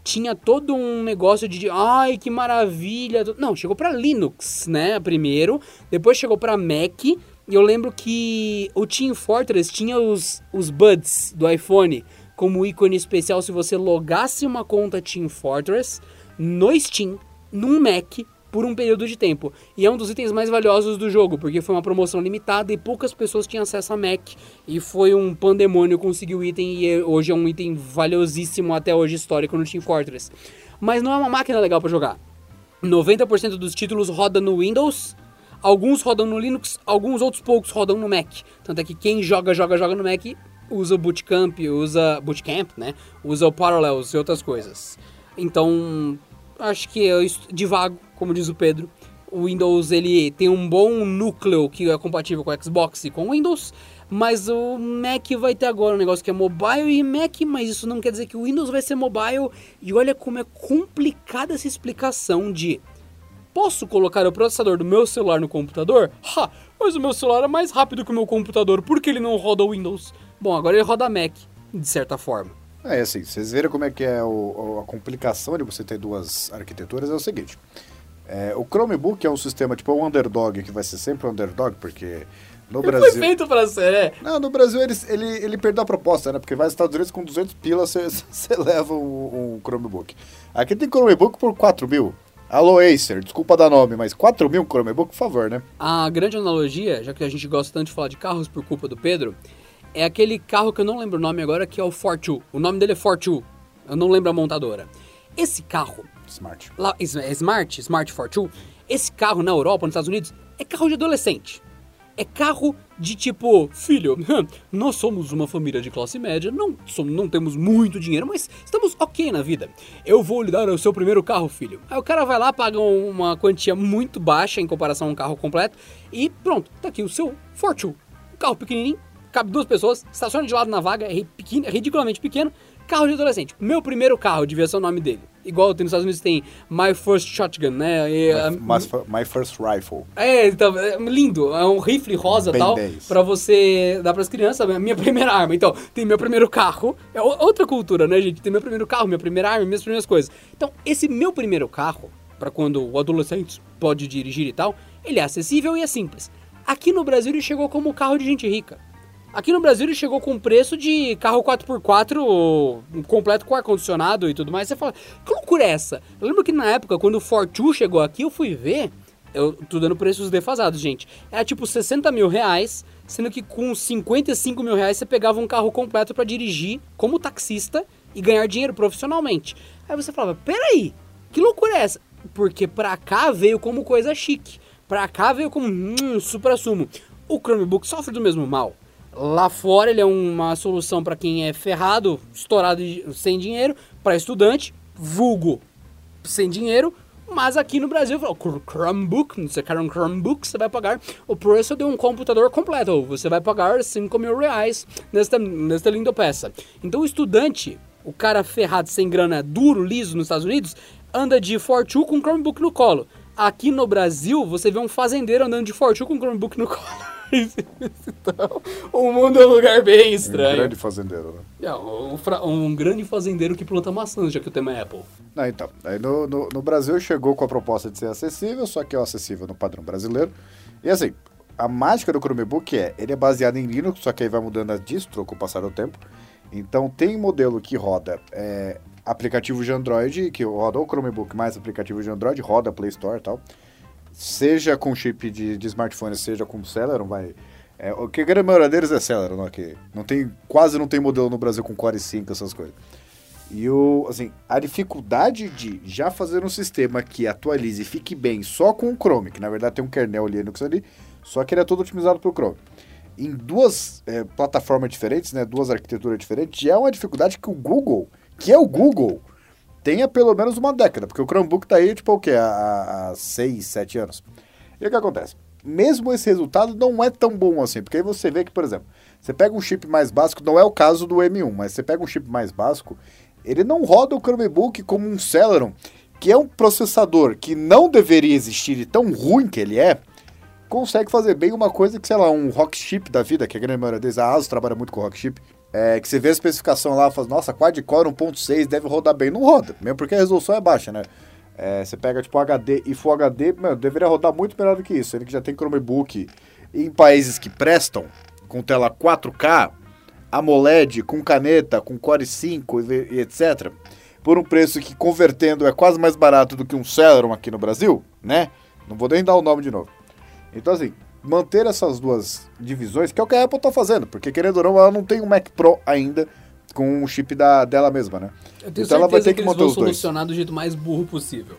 tinha todo um negócio de, ai, que maravilha. Não, chegou para Linux, né, primeiro, depois chegou para Mac, e eu lembro que o Team Fortress tinha os, os buds do iPhone como ícone especial se você logasse uma conta Team Fortress no Steam, num Mac, por um período de tempo. E é um dos itens mais valiosos do jogo, porque foi uma promoção limitada e poucas pessoas tinham acesso a Mac. E foi um pandemônio conseguir o item e hoje é um item valiosíssimo até hoje histórico no Team Fortress. Mas não é uma máquina legal para jogar. 90% dos títulos roda no Windows, alguns rodam no Linux, alguns outros poucos rodam no Mac. Tanto é que quem joga, joga, joga no Mac usa o Bootcamp, usa Bootcamp, né? Usa o Parallels e outras coisas. Então, acho que eu divago, como diz o Pedro. O Windows ele tem um bom núcleo que é compatível com o Xbox e com o Windows, mas o Mac vai ter agora um negócio que é mobile e Mac, mas isso não quer dizer que o Windows vai ser mobile. E olha como é complicada essa explicação de posso colocar o processador do meu celular no computador? Ha, mas o meu celular é mais rápido que o meu computador, por que ele não roda Windows? Bom, agora ele roda Mac, de certa forma. É assim, vocês viram como é que é o, a complicação de você ter duas arquiteturas, é o seguinte. É, o Chromebook é um sistema tipo um underdog, que vai ser sempre um underdog, porque no ele Brasil... foi feito pra ser, é. Não, no Brasil ele, ele, ele perdeu a proposta, né? Porque vai nos Estados Unidos com 200 pilas, você leva um, um, Chromebook. Aqui tem Chromebook por 4 mil. Alô, Acer, desculpa dar nome, mas 4 mil Chromebook, por favor, né? A grande analogia, já que a gente gosta tanto de falar de carros por culpa do Pedro, é aquele carro que eu não lembro o nome agora, que é o Fortwo. O nome dele é Fortwo. Eu não lembro a montadora. Esse carro... Smart. Lá, é Smart, Smart Fortwo. Esse carro na Europa, nos Estados Unidos, é carro de adolescente. É carro de tipo, filho, nós somos uma família de classe média, não, somos, não temos muito dinheiro, mas estamos ok na vida. Eu vou lhe dar o seu primeiro carro, filho. Aí o cara vai lá, paga uma quantia muito baixa em comparação a um carro completo e pronto, tá aqui o seu Fortwo. Um carro pequenininho, cabe duas pessoas, estaciona de lado na vaga, é, pequeno, é ridiculamente pequeno. Carro de adolescente. Meu primeiro carro devia ser o nome dele. Igual tem nos Estados Unidos tem My First Shotgun, né? E, my, uh, my, First Rifle. É, então, é lindo. É um rifle rosa e tal. para você dar pras crianças. Minha primeira arma. Então, tem meu primeiro carro. É outra cultura, né, gente? Tem meu primeiro carro, minha primeira arma, minhas primeiras coisas. Então, esse meu primeiro carro, para quando o adolescente pode dirigir e tal, ele é acessível e é simples. Aqui no Brasil ele chegou como carro de gente rica. Aqui no Brasil ele chegou com preço de carro 4x4 completo com ar-condicionado e tudo mais. Você fala, que loucura é essa? Eu lembro que na época, quando o Fortwo chegou aqui, eu fui ver. Eu tô dando preços defasados, gente. Era tipo 60 mil reais, sendo que com 55 mil reais você pegava um carro completo para dirigir como taxista e ganhar dinheiro profissionalmente. Aí você falava, peraí, que loucura é essa? Porque pra cá veio como coisa chique. Pra cá veio como hum, supra-sumo. O Chromebook sofre do mesmo mal. Lá fora ele é uma solução para quem é ferrado, estourado sem dinheiro, para estudante, vulgo sem dinheiro, mas aqui no Brasil, Chromebook, você quer um Chromebook, você vai pagar o preço de um computador completo. Você vai pagar 5 mil reais nesta, nesta linda peça. Então o estudante, o cara ferrado sem grana, duro, liso nos Estados Unidos, anda de Fortune com Chromebook no colo. Aqui no Brasil, você vê um fazendeiro andando de Fortune com Chromebook no colo então, o mundo é um lugar bem estranho. Um grande fazendeiro, né? É, um, um, grande fazendeiro que planta maçãs, já que o tema é Apple. Não, então, aí no, no, no, Brasil chegou com a proposta de ser acessível, só que é acessível no padrão brasileiro. E assim, a mágica do Chromebook é, ele é baseado em Linux, só que aí vai mudando a distro com o passar do tempo. Então tem modelo que roda é, aplicativo de Android, que roda o Chromebook mais aplicativo de Android, roda Play Store e tal seja com chip de, de smartphone, seja com Celeron, vai. É, o que a grande maioria deles é Celeron, não, que não tem, quase não tem modelo no Brasil com Core 5, essas coisas. E o, assim, a dificuldade de já fazer um sistema que atualize e fique bem só com o Chrome, que na verdade tem um kernel Linux ali, só que ele é todo otimizado para o Chrome. Em duas é, plataformas diferentes, né, duas arquiteturas diferentes, já é uma dificuldade que o Google, que é o Google, tenha pelo menos uma década, porque o Chromebook tá aí, tipo, o quê? Há, há seis, sete anos. E o que acontece? Mesmo esse resultado não é tão bom assim, porque aí você vê que, por exemplo, você pega um chip mais básico, não é o caso do M1, mas você pega um chip mais básico, ele não roda o Chromebook como um Celeron, que é um processador que não deveria existir e tão ruim que ele é, consegue fazer bem uma coisa que, sei lá, um rock chip da vida, que a grande maioria deles, a ASUS trabalha muito com rock chip, é, que você vê a especificação lá e fala, nossa, quad-core 1.6 deve rodar bem. Não roda, mesmo porque a resolução é baixa, né? É, você pega tipo HD e Full HD, meu, deveria rodar muito melhor do que isso. Ele que já tem Chromebook em países que prestam, com tela 4K, AMOLED, com caneta, com Core 5 e, e etc. Por um preço que convertendo é quase mais barato do que um Celeron aqui no Brasil, né? Não vou nem dar o nome de novo. Então assim, manter essas duas divisões, que é o que a Apple tá fazendo, porque querendo ou não, ela não tem um Mac Pro ainda com o chip da, dela mesma, né? Eu tenho então ela vai ter certeza que eles manter vão os dois. solucionar do jeito mais burro possível.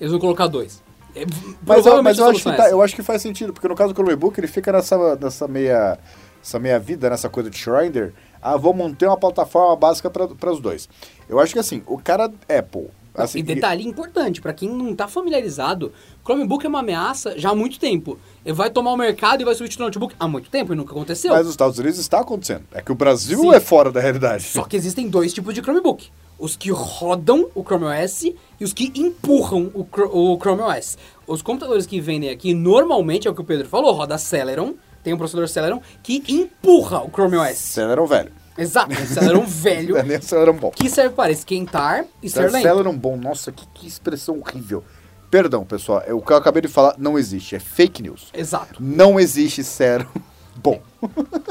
Eles vão colocar dois. É, Mas, eu, mas eu, acho que é tá- essa. eu acho que faz sentido, porque no caso do Chromebook, ele fica nessa, nessa meia essa meia vida, nessa coisa de Shriner. Ah, vou manter uma plataforma básica para os dois. Eu acho que assim, o cara Apple. Assim, e detalhe importante, pra quem não tá familiarizado, Chromebook é uma ameaça já há muito tempo. Ele vai tomar o mercado e vai substituir o notebook há muito tempo e nunca aconteceu. mas nos Estados Unidos está acontecendo. É que o Brasil Sim. é fora da realidade. Só que existem dois tipos de Chromebook. Os que rodam o Chrome OS e os que empurram o, o Chrome OS. Os computadores que vendem aqui, normalmente, é o que o Pedro falou, roda Celeron, tem um processador Celeron, que empurra o Chrome OS. Celeron velho. Exato, um Celeron velho, é Celeron bom. que serve para esquentar e ser lento. Celeron bom, nossa, que, que expressão horrível. Perdão, pessoal, é, o que eu acabei de falar não existe, é fake news. Exato. Não existe Celeron bom.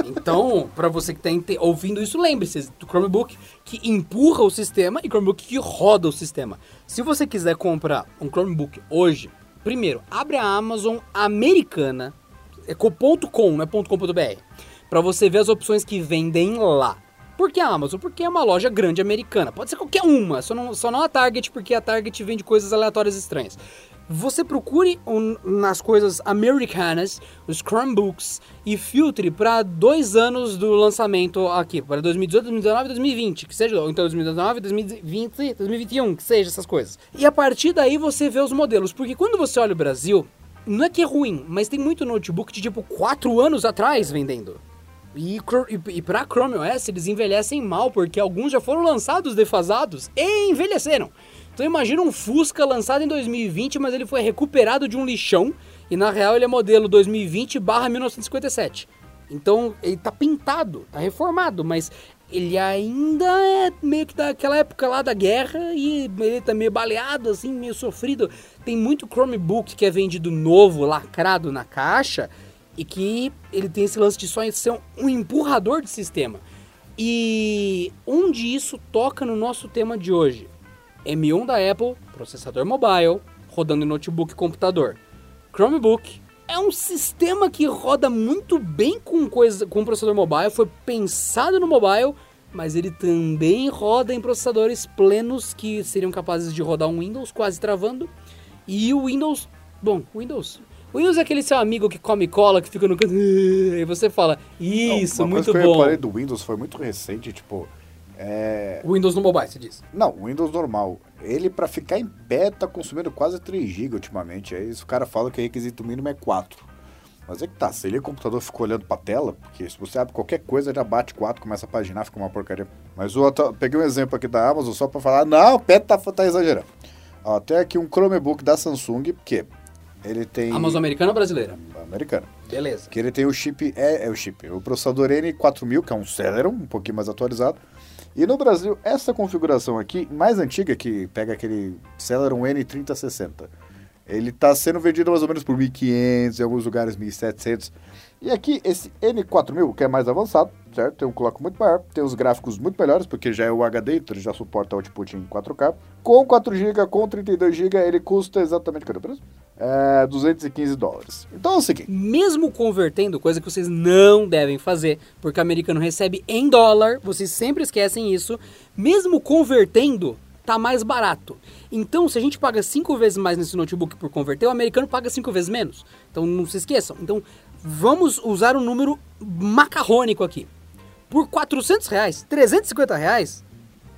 Então, pra você que tá ente- ouvindo isso, lembre-se do Chromebook que empurra o sistema e Chromebook que roda o sistema. Se você quiser comprar um Chromebook hoje, primeiro, abre a Amazon americana, é .com, não é .com.br, pra você ver as opções que vendem lá. Por que a Amazon? Porque é uma loja grande americana. Pode ser qualquer uma, só não, só não a Target, porque a Target vende coisas aleatórias estranhas. Você procure um- nas coisas americanas, os Chromebooks, e filtre para dois anos do lançamento aqui, para 2018, 2019 2020, que seja, ou então 2019, 2020, 2021, que seja essas coisas. E a partir daí você vê os modelos, porque quando você olha o Brasil, não é que é ruim, mas tem muito notebook de tipo 4 anos atrás vendendo. E, e, pra Chrome OS eles envelhecem mal, porque alguns já foram lançados defasados e envelheceram. Então imagina um Fusca lançado em 2020, mas ele foi recuperado de um lixão, e na real ele é modelo 2020 barra 1957. Então ele tá pintado, tá reformado, mas ele ainda é meio que daquela época lá da guerra e ele tá meio baleado, assim, meio sofrido. Tem muito Chromebook que é vendido novo, lacrado na caixa, e que ele tem esse lance de só ser um- empurrador de sistema. E onde isso toca no nosso tema de hoje? M1 da Apple, processador mobile, rodando em notebook e computador. Chromebook é um sistema que roda muito bem com coisa com processador mobile, foi pensado no mobile, mas ele também roda em processadores plenos que seriam capazes de rodar um Windows quase travando. E o Windows, bom, Windows o Windows é aquele seu amigo que come cola, que fica no canto. E você fala, isso, Uma muito coisa que eu bom. reparei do Windows foi muito recente, tipo. É... O Windows no mobile, você diz. Não, o Windows normal. Ele, pra ficar em pé, tá consumindo quase 3 GB ultimamente. Aí o cara fala que o requisito mínimo é 4. Mas é que tá, se ele o computador ficou olhando pra tela, porque se você abre qualquer coisa, já bate 4, começa a paginar, fica uma porcaria. Mas o outro, peguei um exemplo aqui da Amazon só pra falar, não, o pé tá, tá exagerando. Ó, tem aqui um Chromebook da Samsung, porque ele tem... Amazon americana ou brasileira? Americano. Beleza. Que ele tem o chip, é, é o chip, o processador N4000, que é um Celeron, um pouquinho mais atualizado. E no Brasil, essa configuração aqui, mais antiga, que pega aquele Celeron N3060, ele está sendo vendido mais ou menos por 1.500, em alguns lugares 1.700. E aqui, esse N4000, que é mais avançado, certo? Tem um clock muito maior, tem os gráficos muito melhores, porque já é o HD, então ele já suporta output em 4K. Com 4GB, com 32GB, ele custa exatamente, cadê o preço? É, 215 dólares. Então é o seguinte, Mesmo convertendo, coisa que vocês não devem fazer, porque o americano recebe em dólar, vocês sempre esquecem isso. Mesmo convertendo, tá mais barato. Então, se a gente paga cinco vezes mais nesse notebook por converter, o americano paga cinco vezes menos. Então, não se esqueçam. Então, vamos usar um número macarrônico aqui. Por 400 reais, 350 reais,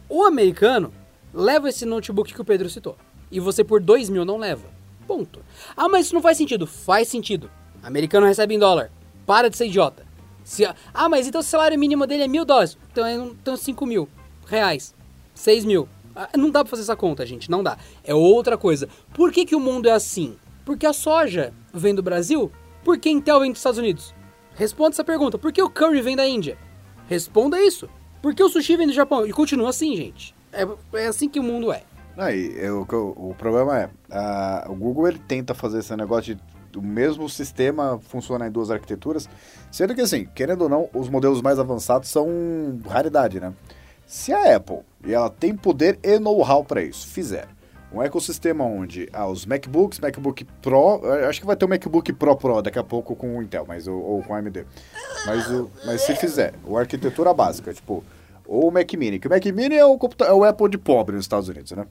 o americano leva esse notebook que o Pedro citou. E você por 2 mil não leva. Ponto. Ah, mas isso não faz sentido. Faz sentido. Americano recebe em dólar. Para de ser idiota. Se, ah, mas então o salário mínimo dele é mil dólares. Então é então 5 mil reais. 6 mil. Ah, Não dá pra fazer essa conta, gente. Não dá. É outra coisa. Por que, que o mundo é assim? Porque a soja vem do Brasil Por que Intel vem dos Estados Unidos? Responda essa pergunta. Por que o curry vem da Índia? Responda isso. Por que o sushi vem do Japão? E continua assim, gente. É, é assim que o mundo é. Aí, eu, o, o problema é, a, o Google ele tenta fazer esse negócio de o mesmo sistema funciona em duas arquiteturas, sendo que assim, querendo ou não, os modelos mais avançados são raridade, né? Se a Apple, e ela tem poder e know-how para isso, fizer um ecossistema onde ah, os MacBooks, MacBook Pro, acho que vai ter um MacBook Pro Pro daqui a pouco com o Intel, mas, ou, ou com AMD. Mas, o, mas se fizer, a arquitetura básica, tipo, ou o Mac Mini, que o Mac Mini é o, é o Apple de pobre nos Estados Unidos, né?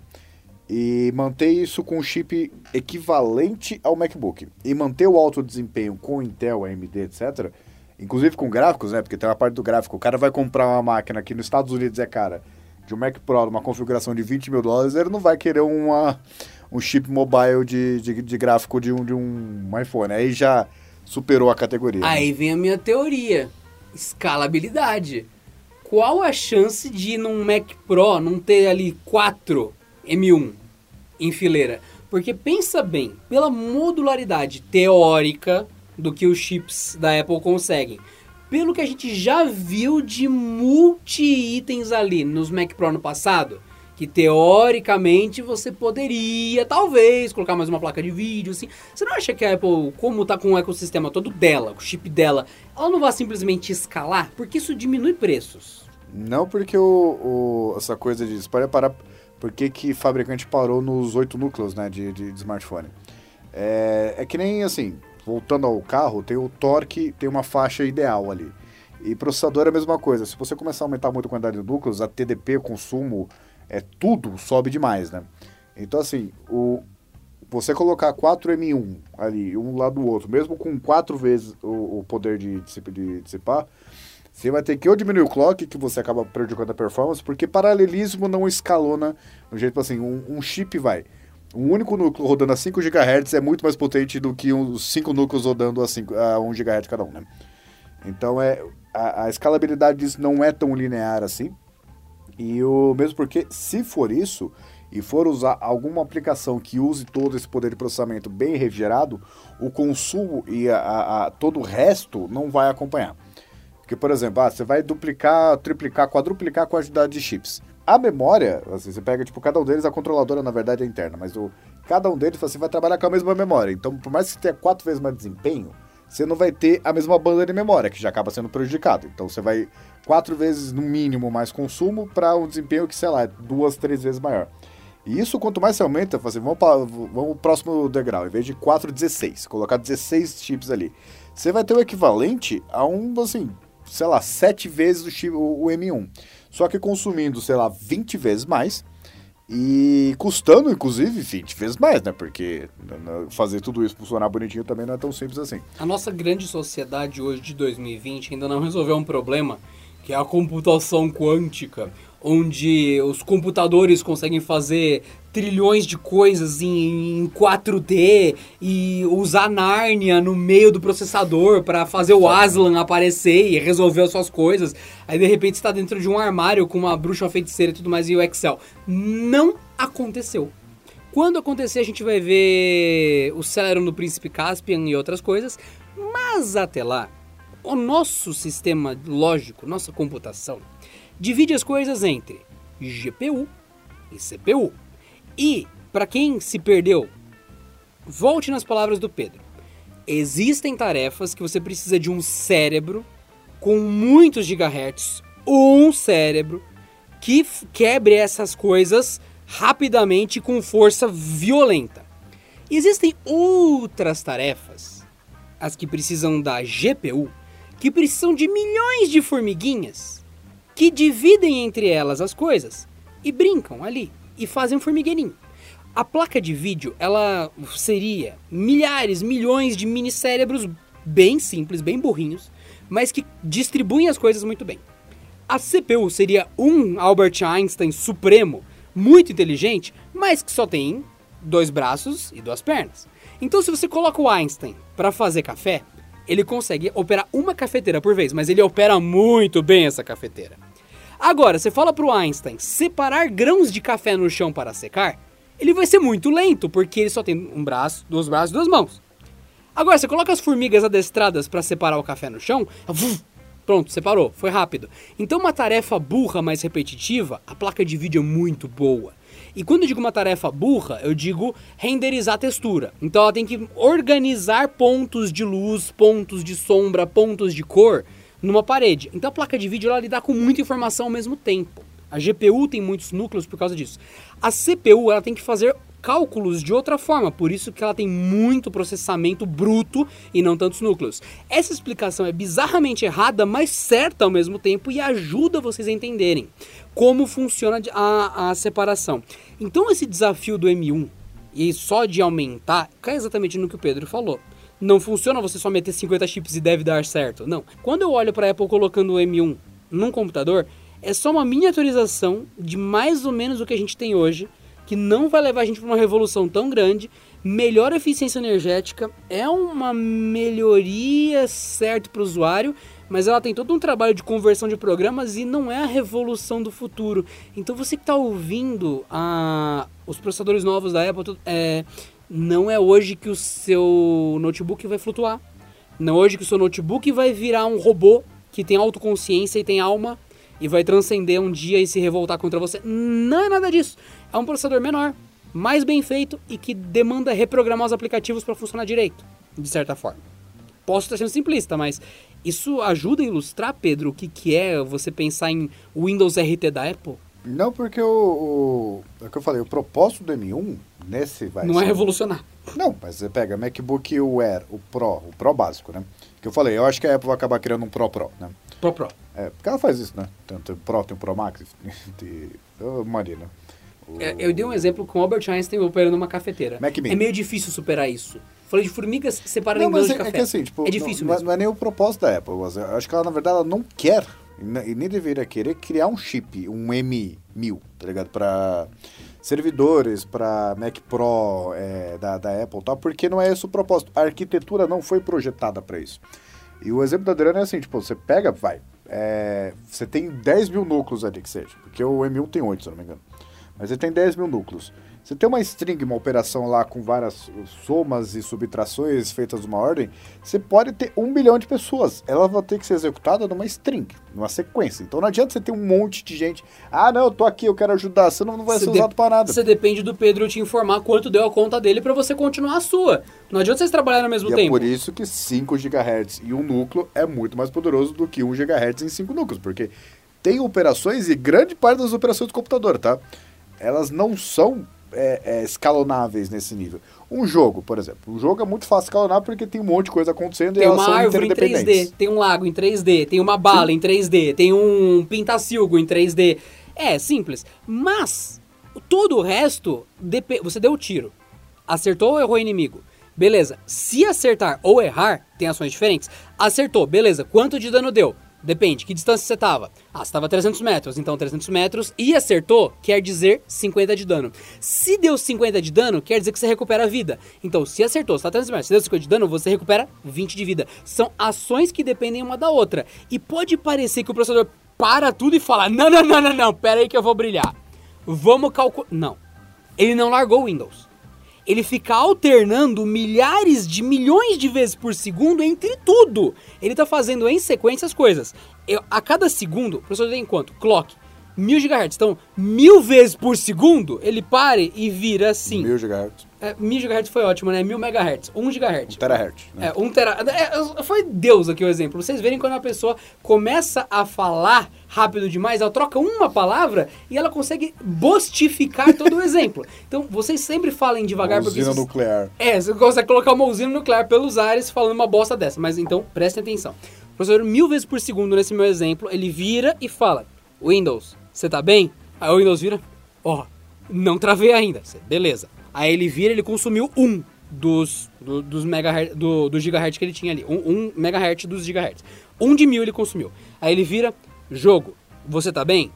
E manter isso com um chip equivalente ao MacBook. E manter o alto desempenho com Intel, AMD, etc. Inclusive com gráficos, né? Porque tem uma parte do gráfico. O cara vai comprar uma máquina que nos Estados Unidos é cara de um Mac Pro uma configuração de 20 mil dólares, ele não vai querer uma, um chip mobile de, de, de gráfico de um, de um iPhone. Aí já superou a categoria. Né? Aí né? vem a minha teoria: escalabilidade. Qual a chance de num Mac Pro não ter ali 4 M1 em fileira? Porque pensa bem, pela modularidade teórica do que os chips da Apple conseguem pelo que a gente já viu de multi-itens ali nos Mac Pro no passado, que teoricamente você poderia, talvez, colocar mais uma placa de vídeo, assim. Você não acha que a Apple, como tá com o ecossistema todo dela, o chip dela, ela não vai simplesmente escalar? Porque isso diminui preços. Não, porque o, o essa coisa de... Para parar... Por que, que fabricante parou nos oito núcleos né, de, de, de smartphone? É, é que nem assim, voltando ao carro, tem o torque, tem uma faixa ideal ali. E processador é a mesma coisa. Se você começar a aumentar muito a quantidade de núcleos, a TDP, consumo, é tudo sobe demais, né? Então, assim, o, você colocar 4 M1 ali, um lado do outro, mesmo com quatro vezes o, o poder de, de dissipar, você vai ter que ou diminuir o clock, que você acaba prejudicando a performance, porque paralelismo não escalona no jeito assim, um, um chip vai um único núcleo rodando a 5 GHz é muito mais potente do que os 5 núcleos rodando a, 5, a 1 GHz cada um, né? Então, é, a, a, escalabilidade disso não é tão linear assim. E o mesmo porque, se for isso, e for usar alguma aplicação que use todo esse poder de processamento bem refrigerado, o consumo e a, a, todo o resto não vai acompanhar. Porque, por exemplo, ah, você vai duplicar, triplicar, quadruplicar a quantidade de chips. A memória, assim, você pega, tipo, cada um deles, a controladora, na verdade, é interna, mas o, cada um deles, você vai trabalhar com a mesma memória. Então, por mais que você tenha quatro vezes mais desempenho, você não vai ter a mesma banda de memória, que já acaba sendo prejudicado. Então, você vai quatro vezes, no mínimo, mais consumo para um desempenho que, sei lá, é duas, três vezes maior. E isso, quanto mais você aumenta, assim, vamos para vamos o próximo degrau. Em vez de 4, 16. Colocar 16 chips ali. Você vai ter o equivalente a um, assim, sei lá, sete vezes o, chip, o, o M1. Só que consumindo, sei lá, 20 vezes mais e custando, inclusive, 20 vezes mais, né? Porque fazer tudo isso funcionar bonitinho também não é tão simples assim. A nossa grande sociedade hoje de 2020 ainda não resolveu um problema que é a computação quântica, onde os computadores conseguem fazer trilhões de coisas em, em 4D e usar Nárnia no meio do processador para fazer o Aslan aparecer e resolver as suas coisas. Aí de repente está dentro de um armário com uma bruxa feiticeira e tudo mais e o Excel. Não aconteceu. Quando acontecer, a gente vai ver o Celeron do Príncipe Caspian e outras coisas, mas até lá, o nosso sistema lógico, nossa computação, divide as coisas entre GPU e CPU. E, para quem se perdeu, volte nas palavras do Pedro. Existem tarefas que você precisa de um cérebro com muitos gigahertz, um cérebro que quebre essas coisas rapidamente com força violenta. Existem outras tarefas, as que precisam da GPU, que precisam de milhões de formiguinhas que dividem entre elas as coisas e brincam ali e fazem um formigueirinho. A placa de vídeo, ela seria milhares, milhões de mini cérebros bem simples, bem burrinhos, mas que distribuem as coisas muito bem. A CPU seria um Albert Einstein supremo, muito inteligente, mas que só tem dois braços e duas pernas. Então, se você coloca o Einstein para fazer café, ele consegue operar uma cafeteira por vez, mas ele opera muito bem essa cafeteira. Agora, você fala pro Einstein separar grãos de café no chão para secar, ele vai ser muito lento, porque ele só tem um braço, dois braços duas mãos. Agora, você coloca as formigas adestradas para separar o café no chão, pronto, separou, foi rápido. Então, uma tarefa burra, mais repetitiva, a placa de vídeo é muito boa. E quando eu digo uma tarefa burra, eu digo renderizar a textura. Então ela tem que organizar pontos de luz, pontos de sombra, pontos de cor numa parede. Então a placa de vídeo ela lidar com muita informação ao mesmo tempo. A GPU tem muitos núcleos por causa disso. A CPU ela tem que fazer cálculos de outra forma, por isso que ela tem muito processamento bruto e não tantos núcleos. Essa explicação é bizarramente errada, mas certa ao mesmo tempo e ajuda vocês a entenderem como funciona a, a separação. Então esse desafio do M1 e só de aumentar, cai exatamente no que o Pedro falou. Não funciona você só meter 50 chips e deve dar certo. Não. Quando eu olho para a Apple colocando o M1 num computador, é só uma miniaturização de mais ou menos o que a gente tem hoje, que não vai levar a gente para uma revolução tão grande. Melhor eficiência energética é uma melhoria certo para o usuário, mas ela tem todo um trabalho de conversão de programas e não é a revolução do futuro. Então você que está ouvindo a, os processadores novos da Apple, é, não é hoje que o seu notebook vai flutuar. Não é hoje que o seu notebook vai virar um robô que tem autoconsciência e tem alma e vai transcender um dia e se revoltar contra você. Não é nada disso. É um processador menor, mais bem feito e que demanda reprogramar os aplicativos para funcionar direito, de certa forma. Posso estar sendo simplista, mas isso ajuda a ilustrar, Pedro, o que, que é você pensar em Windows RT da Apple? Não, porque o, o. É o que eu falei, o propósito do M1 nesse vai. Não é ser... é revolucionar. Não, mas você pega MacBook Air, o Pro, o Pro básico, né? Que eu falei, eu acho que a Apple vai acabar criando um Pro Pro, né? Pro Pro. É, porque ela faz isso, né? Tem, tem o Pro, tem o Pro Max, de. Maria, né? É, eu dei um exemplo com o Albert Einstein operando uma cafeteira. Mac é meio difícil superar isso. Falei de formigas separando em grãos de café. É que assim, tipo, é difícil não, mesmo. Não é nem o propósito da Apple. Eu acho que ela, na verdade, ela não quer, e nem deveria querer, criar um chip, um M1000, tá ligado? Pra servidores, pra Mac Pro é, da, da Apple e tal, porque não é esse o propósito. A arquitetura não foi projetada para isso. E o exemplo da Adriana é assim, tipo, você pega, vai, é, você tem 10 mil núcleos ali que seja, porque o M1 tem 8, se eu não me engano. Mas ele tem 10 mil núcleos. Você tem uma string, uma operação lá com várias somas e subtrações feitas numa ordem, você pode ter um bilhão de pessoas. Ela vai ter que ser executada numa string, numa sequência. Então não adianta você ter um monte de gente. Ah, não, eu tô aqui, eu quero ajudar. Você não, não vai ser usado para nada. Você depende do Pedro te informar quanto deu a conta dele para você continuar a sua. Não adianta vocês trabalharem ao mesmo e tempo. É por isso que 5 GHz e um núcleo é muito mais poderoso do que 1 GHz em 5 núcleos, porque tem operações e grande parte das operações do computador, tá? Elas não são é, é, escalonáveis nesse nível. Um jogo, por exemplo. Um jogo é muito fácil escalonar porque tem um monte de coisa acontecendo tem e elas uma árvore em 3D, tem um lago em 3D, tem uma bala Sim. em 3D, tem um pintacilgo em 3D. É simples. Mas todo o resto, você deu o tiro. Acertou ou errou o inimigo? Beleza. Se acertar ou errar, tem ações diferentes. Acertou, beleza. Quanto de dano deu? Depende, que distância você estava? Ah, você estava 300 metros, então 300 metros e acertou quer dizer 50 de dano. Se deu 50 de dano, quer dizer que você recupera a vida. Então, se acertou, você está 300 metros, se deu 50 de dano, você recupera 20 de vida. São ações que dependem uma da outra. E pode parecer que o processador para tudo e fala: não, não, não, não, não, pera aí que eu vou brilhar. Vamos calcular. Não. Ele não largou o Windows ele fica alternando milhares de milhões de vezes por segundo entre tudo. Ele está fazendo em sequência as coisas. Eu, a cada segundo, o professor tem quanto? Clock. Mil gigahertz. Então, mil vezes por segundo, ele pare e vira assim. Mil gigahertz. É, mil gigahertz foi ótimo, né? Mil megahertz. Um gigahertz. Um terahertz. Né? É, um tera... É, foi Deus aqui o exemplo. Vocês verem quando a pessoa começa a falar rápido demais, ela troca uma palavra e ela consegue bostificar todo o exemplo. Então, vocês sempre falem devagar. Uma usina vocês... nuclear. É, você consegue colocar uma usina nuclear pelos ares falando uma bosta dessa. Mas então, prestem atenção. O professor, mil vezes por segundo nesse meu exemplo, ele vira e fala, Windows, você tá bem? Aí o Windows vira, ó, oh, não travei ainda. Beleza. Aí ele vira, ele consumiu um dos, do, dos megahertz, do, do gigahertz que ele tinha ali. Um, um megahertz dos gigahertz. Um de mil ele consumiu. Aí ele vira, jogo, você tá bem?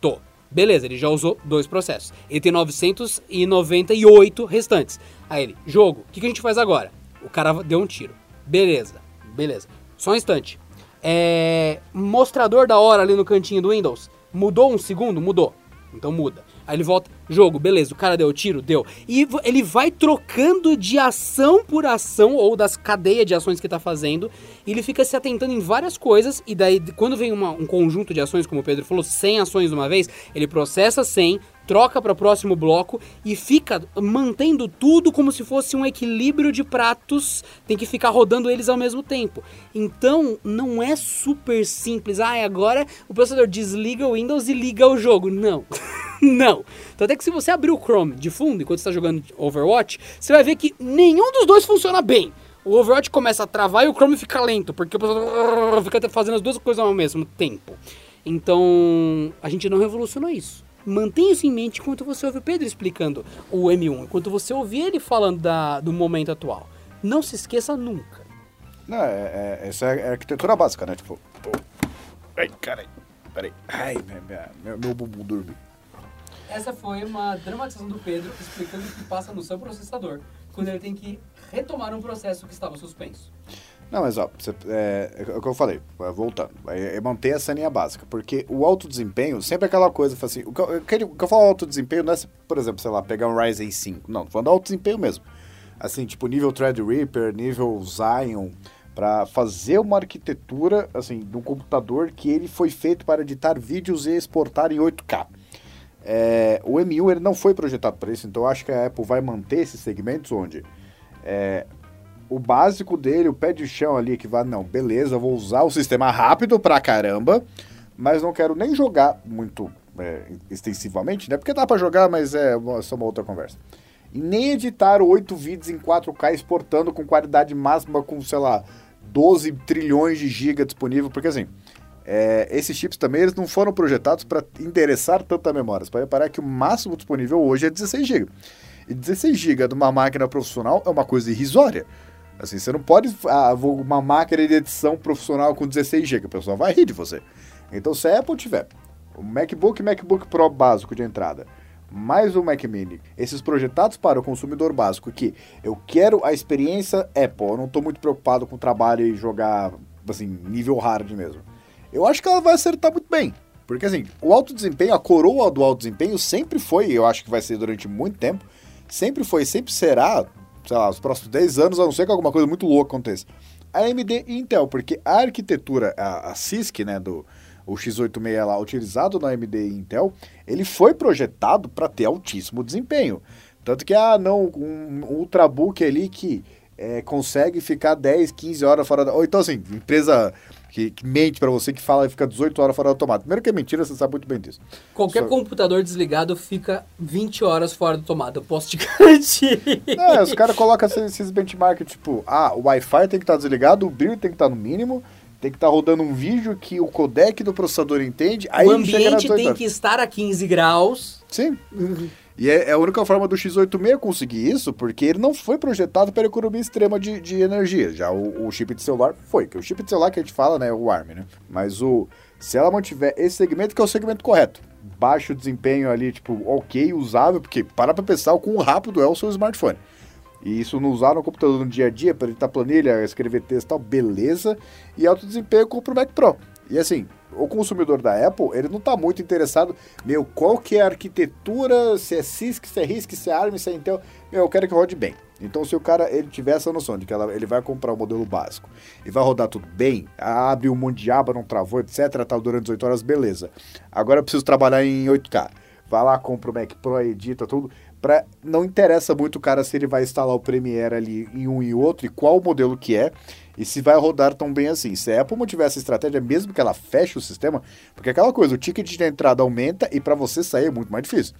Tô. Beleza, ele já usou dois processos. Ele tem 998 restantes. Aí ele, jogo, o que, que a gente faz agora? O cara deu um tiro. Beleza, beleza. Só um instante. É, mostrador da hora ali no cantinho do Windows. Mudou um segundo? Mudou. Então muda. Aí ele volta, jogo, beleza, o cara deu tiro, deu. E ele vai trocando de ação por ação, ou das cadeias de ações que tá fazendo, e ele fica se atentando em várias coisas, e daí, quando vem uma- um conjunto de ações, como o Pedro falou, 100 ações de uma vez, ele processa 100, troca para o próximo bloco e fica mantendo tudo como se fosse um equilíbrio de pratos, tem que ficar rodando eles ao mesmo tempo. Então, não é super simples. Ah, agora o processador desliga o Windows e liga o jogo. Não. não. Tanto é que se você abrir o Chrome de fundo enquanto está jogando Overwatch, você vai ver que nenhum dos dois funciona bem. O Overwatch começa a travar e o Chrome fica lento, porque o processador fica fazendo as duas coisas ao mesmo tempo. Então, a gente não revolucionou isso. Mantenha isso em mente enquanto você ouve o Pedro explicando o M1, enquanto você ouvir ele falando da, do momento atual. Não se esqueça nunca. Não, é, é, essa é a arquitetura básica, né? Tipo. pô. Ai, carai. Peraí. Ai, minha, minha- meu, meu bumbum dormiu. Essa foi uma dramatização do Pedro explicando o que passa no seu processador quando ele tem que retomar um processo que estava suspenso. Não, mas ó, você- é, é o que eu falei, voltando, é, é manter essa linha básica, porque o alto desempenho, sempre aquela coisa, assim, o que, eu, o que eu- falo alto desempenho não é, por exemplo, sei lá, pegar um Ryzen 5, não, tô falando alto desempenho mesmo, assim, tipo nível Threadripper, nível Zion, para fazer uma arquitetura, assim, de um computador que ele foi feito para editar vídeos e exportar em 8K. É, o M1 ele não foi projetado para isso, então acho que a Apple vai manter esses segmentos onde é, o básico dele, o pé de chão ali, que vai, não, beleza, vou usar o sistema rápido pra caramba, mas não quero nem jogar muito é, extensivamente, né? Porque dá pra jogar, mas é só uma outra conversa. E nem editar oito vídeos em 4K exportando com qualidade máxima com, sei lá, 12 trilhões de giga disponível, porque assim, é, esses chips também eles não foram projetados para endereçar tanta memória. Você pode reparar que o máximo disponível hoje é 16 GB. E 16 GB de uma máquina profissional é uma coisa irrisória. Assim, você não pode. Ah, uma máquina de edição profissional com 16 GB, o pessoal vai rir de você. Então, se a Apple tiver o MacBook e MacBook Pro básico de entrada, mais o Mac Mini, esses projetados para o consumidor básico, que eu quero a experiência Apple, eu não estou muito preocupado com o trabalho e jogar, assim, nível hard mesmo. Eu acho que ela vai acertar muito bem. Porque, assim, o alto desempenho, a coroa do alto desempenho sempre foi, eu acho que vai ser durante muito tempo, sempre foi, sempre será, sei lá, os próximos 10 anos, a não ser que alguma coisa muito louca aconteça. A AMD e Intel, porque a arquitetura, a, a CISC, né, do o x86 lá, utilizado na AMD e Intel, ele foi projetado para ter altíssimo desempenho. Tanto que, ah, não, um, um ultrabook ali que é, consegue ficar 10, 15 horas fora da... Ou então, assim, empresa que, que mente para você, que fala que fica 18 horas fora da tomada. Primeiro que é mentira, você sabe muito bem disso. Qualquer Só- computador desligado fica 20 horas fora da tomada, eu posso te garantir. É, os caras colocam esses, benchmarks, tipo, ah, o Wi-Fi tem que estar desligado, o brilho tem que estar no mínimo, tem que estar rodando um vídeo que o codec do processador entende, aí o ambiente 18 tem horas. que estar a 15 graus. Sim. E é, é a única forma do X86 conseguir isso, porque ele não foi projetado para economia extrema de, de energia. Já o, o chip de celular foi, que o chip de celular que a gente fala, né, é o ARM, né? Mas o se ela mantiver esse segmento, que é o segmento correto, baixo desempenho ali, tipo, ok, usável, porque para pra pensar o quão rápido é o seu smartphone. E isso não usar no computador no dia a dia para editar planilha, escrever texto e tal, beleza. E alto desempenho compra o Mac Pro. E assim, o consumidor da Apple, ele não tá muito interessado, meu, qual que é a arquitetura, se é CISC, se é RISC, se é ARM, se é Intel. Meu, eu quero que rode bem. Então, se o cara ele tiver essa noção de que ela- ele vai comprar o modelo básico e vai rodar tudo bem, abre um monte de aba, não travou, etc, tá durante 18 horas, beleza. Agora eu preciso trabalhar em 8K. Vai lá, compra o Mac Pro, edita tudo. Pra, não interessa muito o cara se ele vai instalar o Premiere ali em um e outro e qual modelo que é e se vai rodar tão bem assim. Se a Apple mantiver essa estratégia, mesmo que ela feche o sistema, porque aquela coisa, o ticket de entrada aumenta e para você sair é muito mais difícil.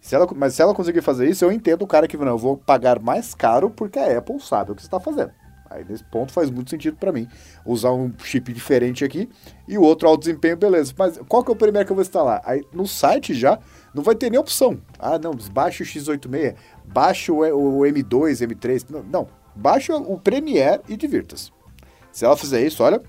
Se ela, mas se ela conseguir fazer isso, eu entendo o cara que não, eu vou pagar mais caro porque a Apple sabe o que está fazendo. Aí nesse ponto faz muito sentido para mim usar um chip diferente aqui e o outro alto desempenho, beleza. Mas qual que é o primeiro que eu vou instalar? Aí no site já não vai ter nem opção. Ah, não, baixa o X86, baixa o, o M2, M3. Não, não, baixa o Premiere e divirta-se. Se ela fizer isso, olha.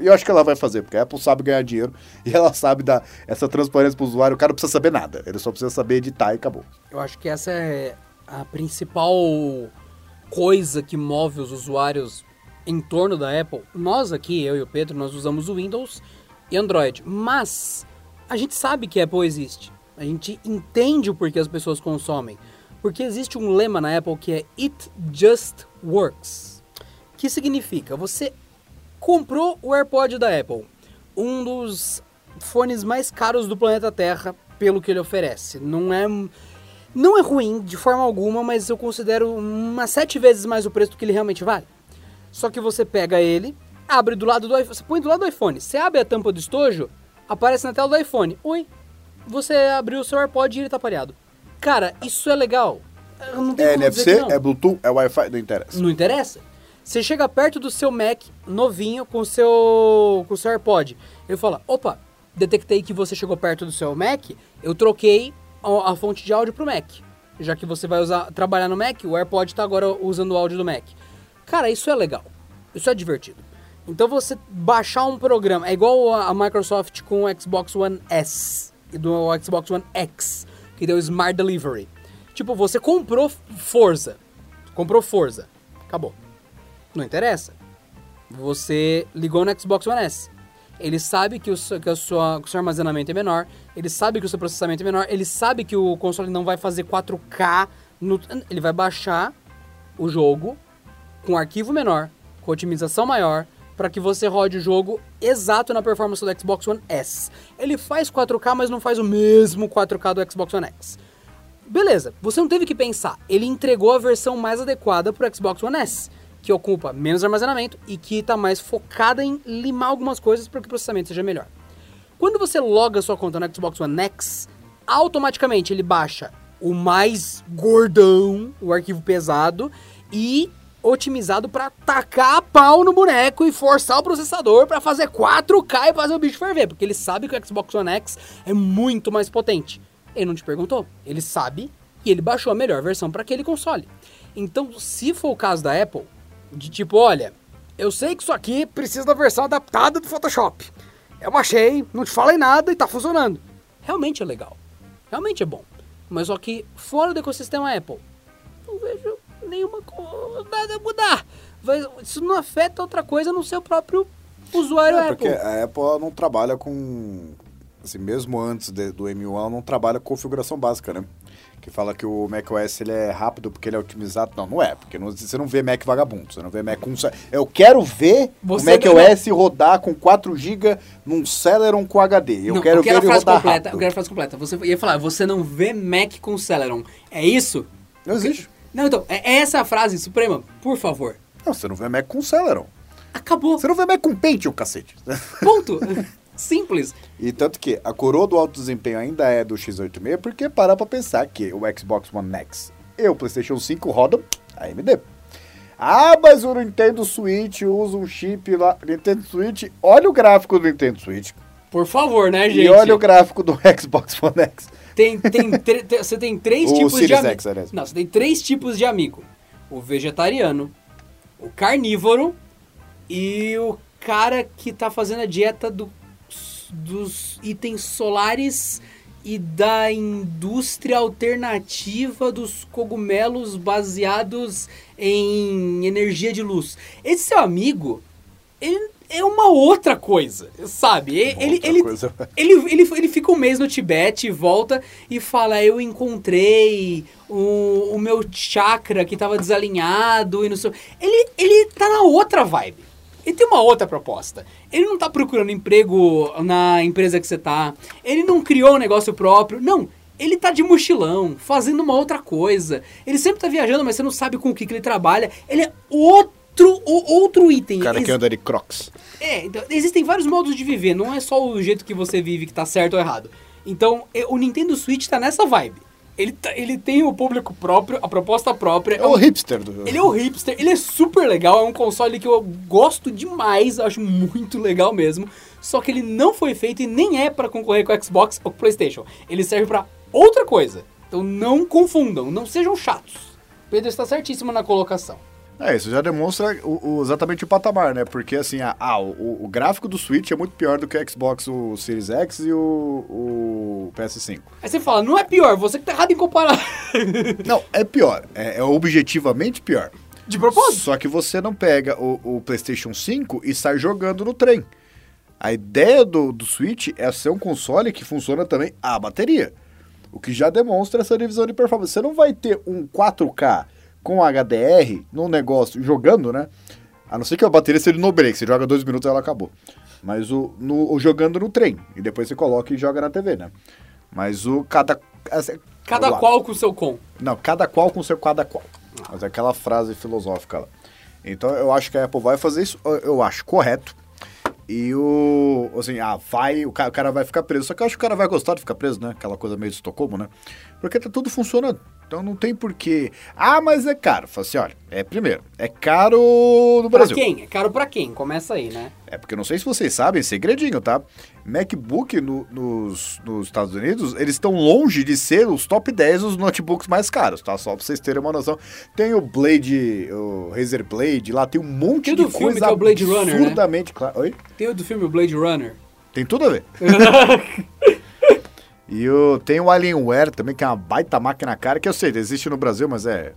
E eu acho que ela vai fazer, porque a Apple sabe ganhar dinheiro e ela sabe dar essa transparência pro usuário. O cara não precisa saber nada, ele só precisa saber editar e acabou. Eu acho que essa é a principal coisa que move os usuários em torno da Apple. Nós aqui, eu e o Pedro, nós usamos o Windows e Android, mas a gente sabe que Apple existe. A gente entende o porquê as pessoas consomem. Porque existe um lema na Apple que é It Just Works. Que significa, você comprou o AirPod da Apple, um dos fones mais caros do planeta Terra pelo que ele oferece. Não é não é ruim de forma alguma, mas eu considero umas sete vezes mais o preço do que ele realmente vale. Só que você pega ele, abre do lado do iPhone, você põe do lado do iPhone, você abre a tampa do estojo, aparece na tela do iPhone. Oi, você abriu o seu AirPod e ele tá pareado. Cara, isso é legal. Não É NFC, é Bluetooth, é Wi-Fi, não interessa. Não interessa. Você chega perto do seu Mac novinho com o seu, com o seu AirPod. Ele fala: opa, detectei que você chegou perto do seu Mac, eu troquei a, a fonte de áudio pro Mac. Já que você vai usar, trabalhar no Mac, o AirPod tá agora usando o áudio do Mac. Cara, isso é legal. Isso é divertido. Então você baixar um programa, é igual a Microsoft com o Xbox One S e do Xbox One X, que deu Smart Delivery. Tipo, você comprou Forza. Comprou Forza. Acabou. Não interessa. Você ligou no Xbox One S. Ele sabe que o, seu, que, sua, que o seu armazenamento é menor, ele sabe que o seu processamento é menor, ele sabe que o console não vai fazer 4K. No, ele vai baixar o jogo com arquivo menor, com otimização maior, para que você rode o jogo exato na performance do Xbox One S. Ele faz 4K, mas não faz o mesmo 4K do Xbox One X. Beleza, você não teve que pensar. Ele entregou a versão mais adequada para o Xbox One S, que ocupa menos armazenamento e que está mais focada em limar algumas coisas para que o processamento seja melhor. Quando você loga sua conta no Xbox One X, automaticamente ele baixa o mais gordão, o arquivo pesado e otimizado para tacar pau no boneco e forçar o processador para fazer 4K e fazer o bicho ferver, porque ele sabe que o Xbox One X é muito mais potente. Ele não te perguntou, ele sabe e ele baixou a melhor versão para aquele console. Então, se for o caso da Apple, de tipo, olha, eu sei que isso aqui precisa da versão adaptada do Photoshop. Eu baixei, não te falei nada e tá funcionando. Realmente é legal. Realmente é bom. Mas só que fora do ecossistema Apple, não vejo nenhuma nada mudar. Isso não afeta outra coisa no seu próprio usuário É, porque Apple. a Apple não trabalha com. Assim, mesmo antes de- do M1, ela não trabalha com configuração básica, né? Que fala que o macOS ele é rápido porque ele é otimizado. Não, não é. Porque não- você não vê Mac vagabundo. Você não vê Mac com. Eu quero ver Você o macOS rodar com 4 GB num Celeron com HD. Eu Não, quero eu quero ver ele rodar completa. rápido. Eu quero a frase completa. Você ia falar, você não vê Mac com Celeron. É isso? Não existe. Não, então, é essa a frase suprema. Por favor. Não, você não vê Mac com Celeron. Acabou. Você não vê Mac com Pentium, cacete. Ponto. Simples. E tanto que a coroa do alto desempenho ainda é do X86, porque parar pra pensar que o Xbox One X e o PlayStation 5 rodam AMD. Ah, mas o Nintendo Switch usa um chip lá. Nintendo Switch, olha o gráfico do Nintendo Switch. Por favor, né, gente? E olha o gráfico do Xbox One X. Tem, tem, tre- te- você tem três O tipos de Series amigo. X, aliás. Não, você tem três tipos de amigo. O vegetariano, o carnívoro e o cara que tá fazendo a dieta do- dos itens solares e da indústria alternativa dos cogumelos baseados em energia de luz. Esse seu amigo, ele é uma outra coisa, sabe? Uma Ele, outra ele, coisa. ele, ele, ele fica um mês no Tibete, volta e fala: Eu encontrei o, o meu chakra que tava desalinhado e não sei. Ele, ele tá na outra vibe. Ele tem uma outra proposta. Ele não tá procurando emprego na empresa que você tá. Ele não criou um negócio próprio. Não. Ele tá de mochilão, fazendo uma outra coisa. Ele sempre tá viajando, mas você não sabe com o que, que ele trabalha. Ele é outro, o- outro item. O cara que anda de Crocs. é, então, existem vários modos de viver, não é só o jeito que você vive que tá certo ou errado. Então, e- o Nintendo Switch tá nessa vibe. Ele, tá- ele tem o público próprio, a proposta própria. É o hipster do Ele é o hipster, ele é super legal, é um console que eu gosto demais, acho muito legal mesmo. Só que ele não foi feito e nem é pra concorrer com o Xbox ou com o PlayStation. Ele serve pra outra coisa. Então não confundam, não sejam chatos. Pedro está certíssimo na colocação. É, isso já demonstra o- o- exatamente o patamar, né? Porque assim, ah, ah, o, o gráfico do Switch é muito pior do que o Xbox, o Series X e o, o PS5. Aí você fala, não é pior, você que tá errado em comparar. Não, é pior. É, é objetivamente pior. De propósito. Só que você não pega o, o PlayStation 5 e sai jogando no trem. A ideia do, do Switch é ser um console que funciona também a bateria. O que já demonstra essa divisão de performance. Você não vai ter um 4K com HDR num negócio jogando, né? A não ser que a bateria seja no break, você joga dois minutos e ela acabou. Mas o, no, o jogando no trem. E depois você coloca e joga na TV, né? Mas o cada. assim, Cada qual com o seu com. Não, cada qual com seu cada qual. Mas é aquela frase filosófica lá. Então eu acho que a Apple vai fazer isso, eu- acho correto. E o. Assim, ah, vai, o ca- o cara vai ficar preso. Só que eu acho que o cara vai gostar de ficar preso, né? Aquela coisa meio de Estocolmo, né? Porque tá tudo funcionando. Então não tem porquê. Ah, mas é caro. Fala assim, olha, é primeiro, é caro no Pra Brasil. quem? É caro pra quem? Começa aí, né? É porque eu não sei se vocês sabem, segredinho, tá? MacBook no- nos, nos Estados Unidos, eles estão longe de ser os top 10 dos notebooks mais caros, tá? Só pra vocês terem uma noção. Tem o Blade, o Razer Blade, lá tem um monte Tem de do filme coisa que é o Blade Runner, né? absurdamente clara. Oi? Tem o do filme Blade Runner. Tem tudo a ver. E o, tem o Alienware também, que é uma baita máquina cara, que eu sei, existe no Brasil, mas é,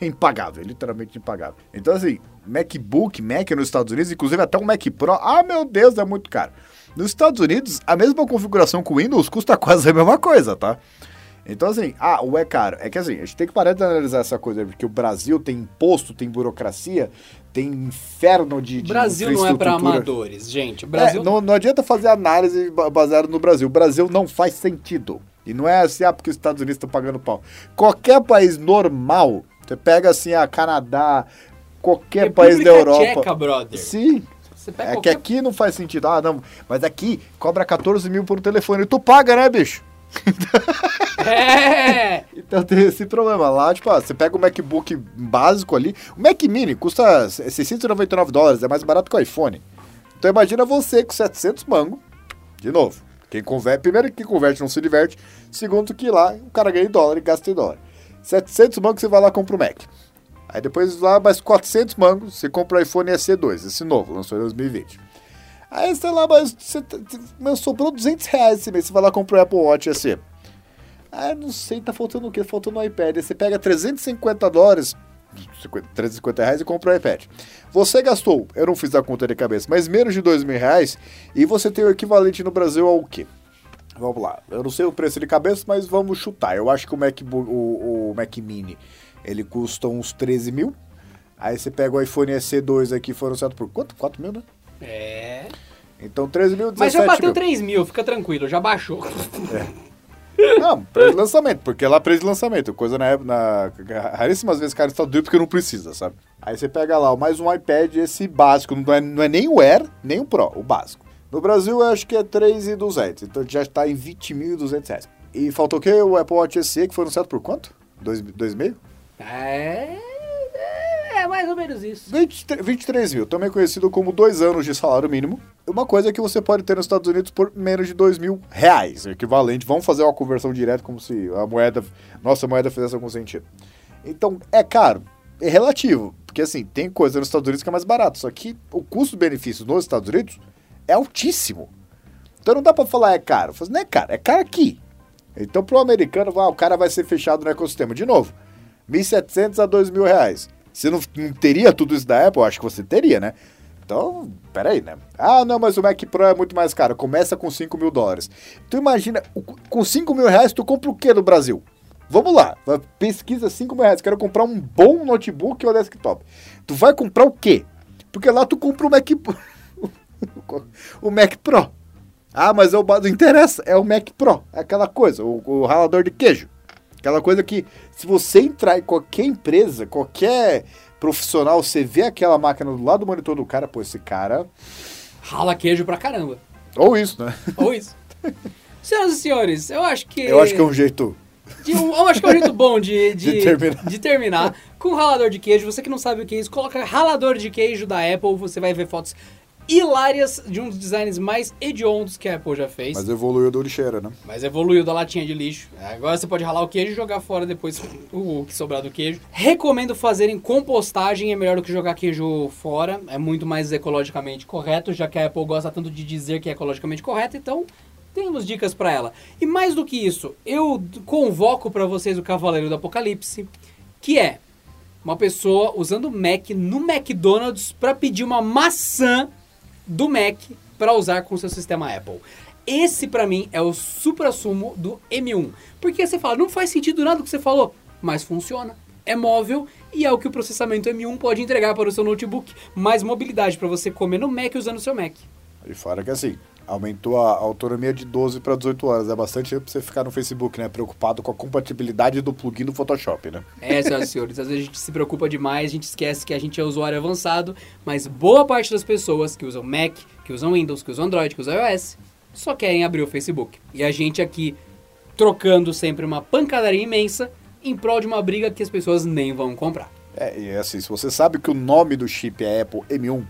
é impagável, é literalmente impagável. Então, assim, MacBook, Mac nos Estados Unidos, inclusive até um Mac Pro, ah, meu Deus, é muito caro. Nos Estados Unidos, a mesma configuração com Windows custa quase a mesma coisa, tá? Então, assim, ah, o é caro. É que assim, a gente tem que parar de analisar essa coisa, porque o Brasil tem imposto, tem burocracia, tem inferno de. de Brasil não é pra infraestrutura. amadores, gente. Brasil É, não, não adianta fazer análise ba- baseada no Brasil. O Brasil não faz sentido. E não é assim, ah, porque os Estados Unidos estão pagando pau. Qualquer país normal, você pega assim, a Canadá, qualquer país da Europa. Tcheca, brother. Sim. É que qualquer... aqui não faz sentido. Ah, não, mas aqui cobra 14 mil por um telefone. E tu paga, né, bicho? É! Então tem esse problema. Lá, tipo, ah, você pega o MacBook básico ali. O Mac Mini custa 699 dólares, é mais barato que o iPhone. Então imagina você com 700 mango. De novo, quem converte, primeiro que converte não se diverte. Segundo que lá o cara ganha em dólar e gasta em dólar. 700 mangos você vai lá e compra o Mac. Aí depois lá mais 400 mangos você compra o iPhone SE2, esse novo, lançou em 2020. Aí sei lá, mas você, t- t- mas sobrou 200 reais esse mês, você vai lá e compra o Apple Watch SE. Ah, não sei, tá faltando o quê? Faltando o iPad. Aí você pega 350 dólares, 50, 350 reais e compra o iPad. Você gastou, eu não fiz a conta de cabeça, mas menos de 2 mil reais e você tem o equivalente no Brasil ao quê? Vamos lá, eu não sei o preço de cabeça, mas vamos chutar. Eu acho que o MacBook, o, o Mac Mini, ele custa uns 13 mil. Aí você pega o iPhone SE2 aqui, foram certo por quanto? 4 mil, né? É. Então 13 mil, 17 Mas já bateu mil. 3 mil, fica tranquilo, já baixou. Não, preço de lançamento, porque lá preço de lançamento, coisa na época, na, raríssimas vezes o cara está doido porque não precisa, sabe? Aí você pega lá, mais um iPad, esse básico, não é, não é nem o Air, nem o Pro, o básico. No Brasil eu acho que é 3,200, então já está em 20.200 reais. E faltou o quê? O Apple Watch SE, que foi anunciado por quanto? 2,5? É. É mais ou menos isso. 23, 23 mil, também conhecido como dois anos de salário mínimo. Uma coisa que você pode ter nos Estados Unidos por menos de 2 mil reais, equivalente. Vamos fazer uma conversão direta como se a moeda, nossa moeda fizesse algum sentido. Então, é caro, é relativo, porque assim, tem coisa nos Estados Unidos que é mais barato, só que o custo-benefício nos Estados Unidos é altíssimo. Então não dá pra falar é caro. Fala, Não é caro, é caro aqui. Então pro americano, ah, o cara vai ser fechado no ecossistema. De novo, 1.700 a 2 mil reais. Você não, não teria tudo isso da Apple? Acho que você teria, né? Então, peraí, né? Ah, não, mas o Mac Pro é muito mais caro. Começa com 5 mil dólares. Tu imagina, com 5 mil reais, tu compra o que no Brasil? Vamos lá, pesquisa 5 mil reais. Quero comprar um bom notebook ou desktop. Tu vai comprar o quê? Porque lá tu compra o Mac Pro. o Mac Pro. Ah, mas é o não interessa, é o Mac Pro. É aquela coisa, o, o ralador de queijo. Aquela coisa que, se você entrar em qualquer empresa, qualquer profissional, você vê aquela máquina do lado do monitor do cara, pô, esse cara. Rala queijo pra caramba. Ou isso, né? Ou isso. Senhoras e senhores, eu acho que. Eu acho que é um jeito. de um- eu acho que é um jeito bom de, de, De terminar. de terminar com ralador de queijo. Você que não sabe o que é isso, coloca ralador de queijo da Apple, você vai ver fotos hilárias de um dos designs mais hediondos que a Apple já fez. Mas evoluiu do lixeira, né? Mas evoluiu da latinha de lixo. Agora você pode ralar o queijo e jogar fora depois o, o que sobrar do queijo. Recomendo fazerem compostagem, é melhor do que jogar queijo fora. É muito mais ecologicamente correto, já que a Apple gosta tanto de dizer que é ecologicamente correto, então temos dicas para ela. E mais do que isso, eu convoco para vocês o Cavaleiro do Apocalipse, que é uma pessoa usando Mac no McDonald's para pedir uma maçã do Mac para usar com seu sistema Apple. Esse pra mim é o supra-sumo do M1. Porque você fala, não faz sentido nada o que você falou, mas funciona. É móvel e é o que o processamento M1 pode entregar para o seu notebook. Mais mobilidade para você comer no Mac usando o seu Mac. E fora que assim, aumentou a autonomia de 12 para 18 horas. É bastante pra você ficar no Facebook, né? Preocupado com a compatibilidade do plugin do Photoshop, né? É, senhoras e senhores, às vezes a gente se preocupa demais, a gente esquece que a gente é usuário avançado, mas boa parte das pessoas que usam Mac, que usam Windows, que usam Android, que usam iOS, só querem abrir o Facebook. E a gente aqui trocando sempre uma pancadaria imensa em prol de uma briga que as pessoas nem vão comprar. É, e assim, se você sabe que o nome do chip é Apple M1,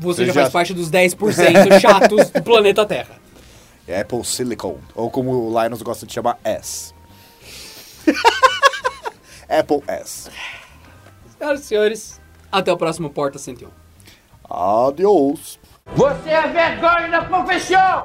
Você, Você já, já- faz parte dos 10% chatos do planeta Terra. Apple Silicon, ou como o Linus gosta de chamar, S. Apple S. Senhoras e senhores, até o próximo Porta 101. Adiós. Você é vergonha da profissão!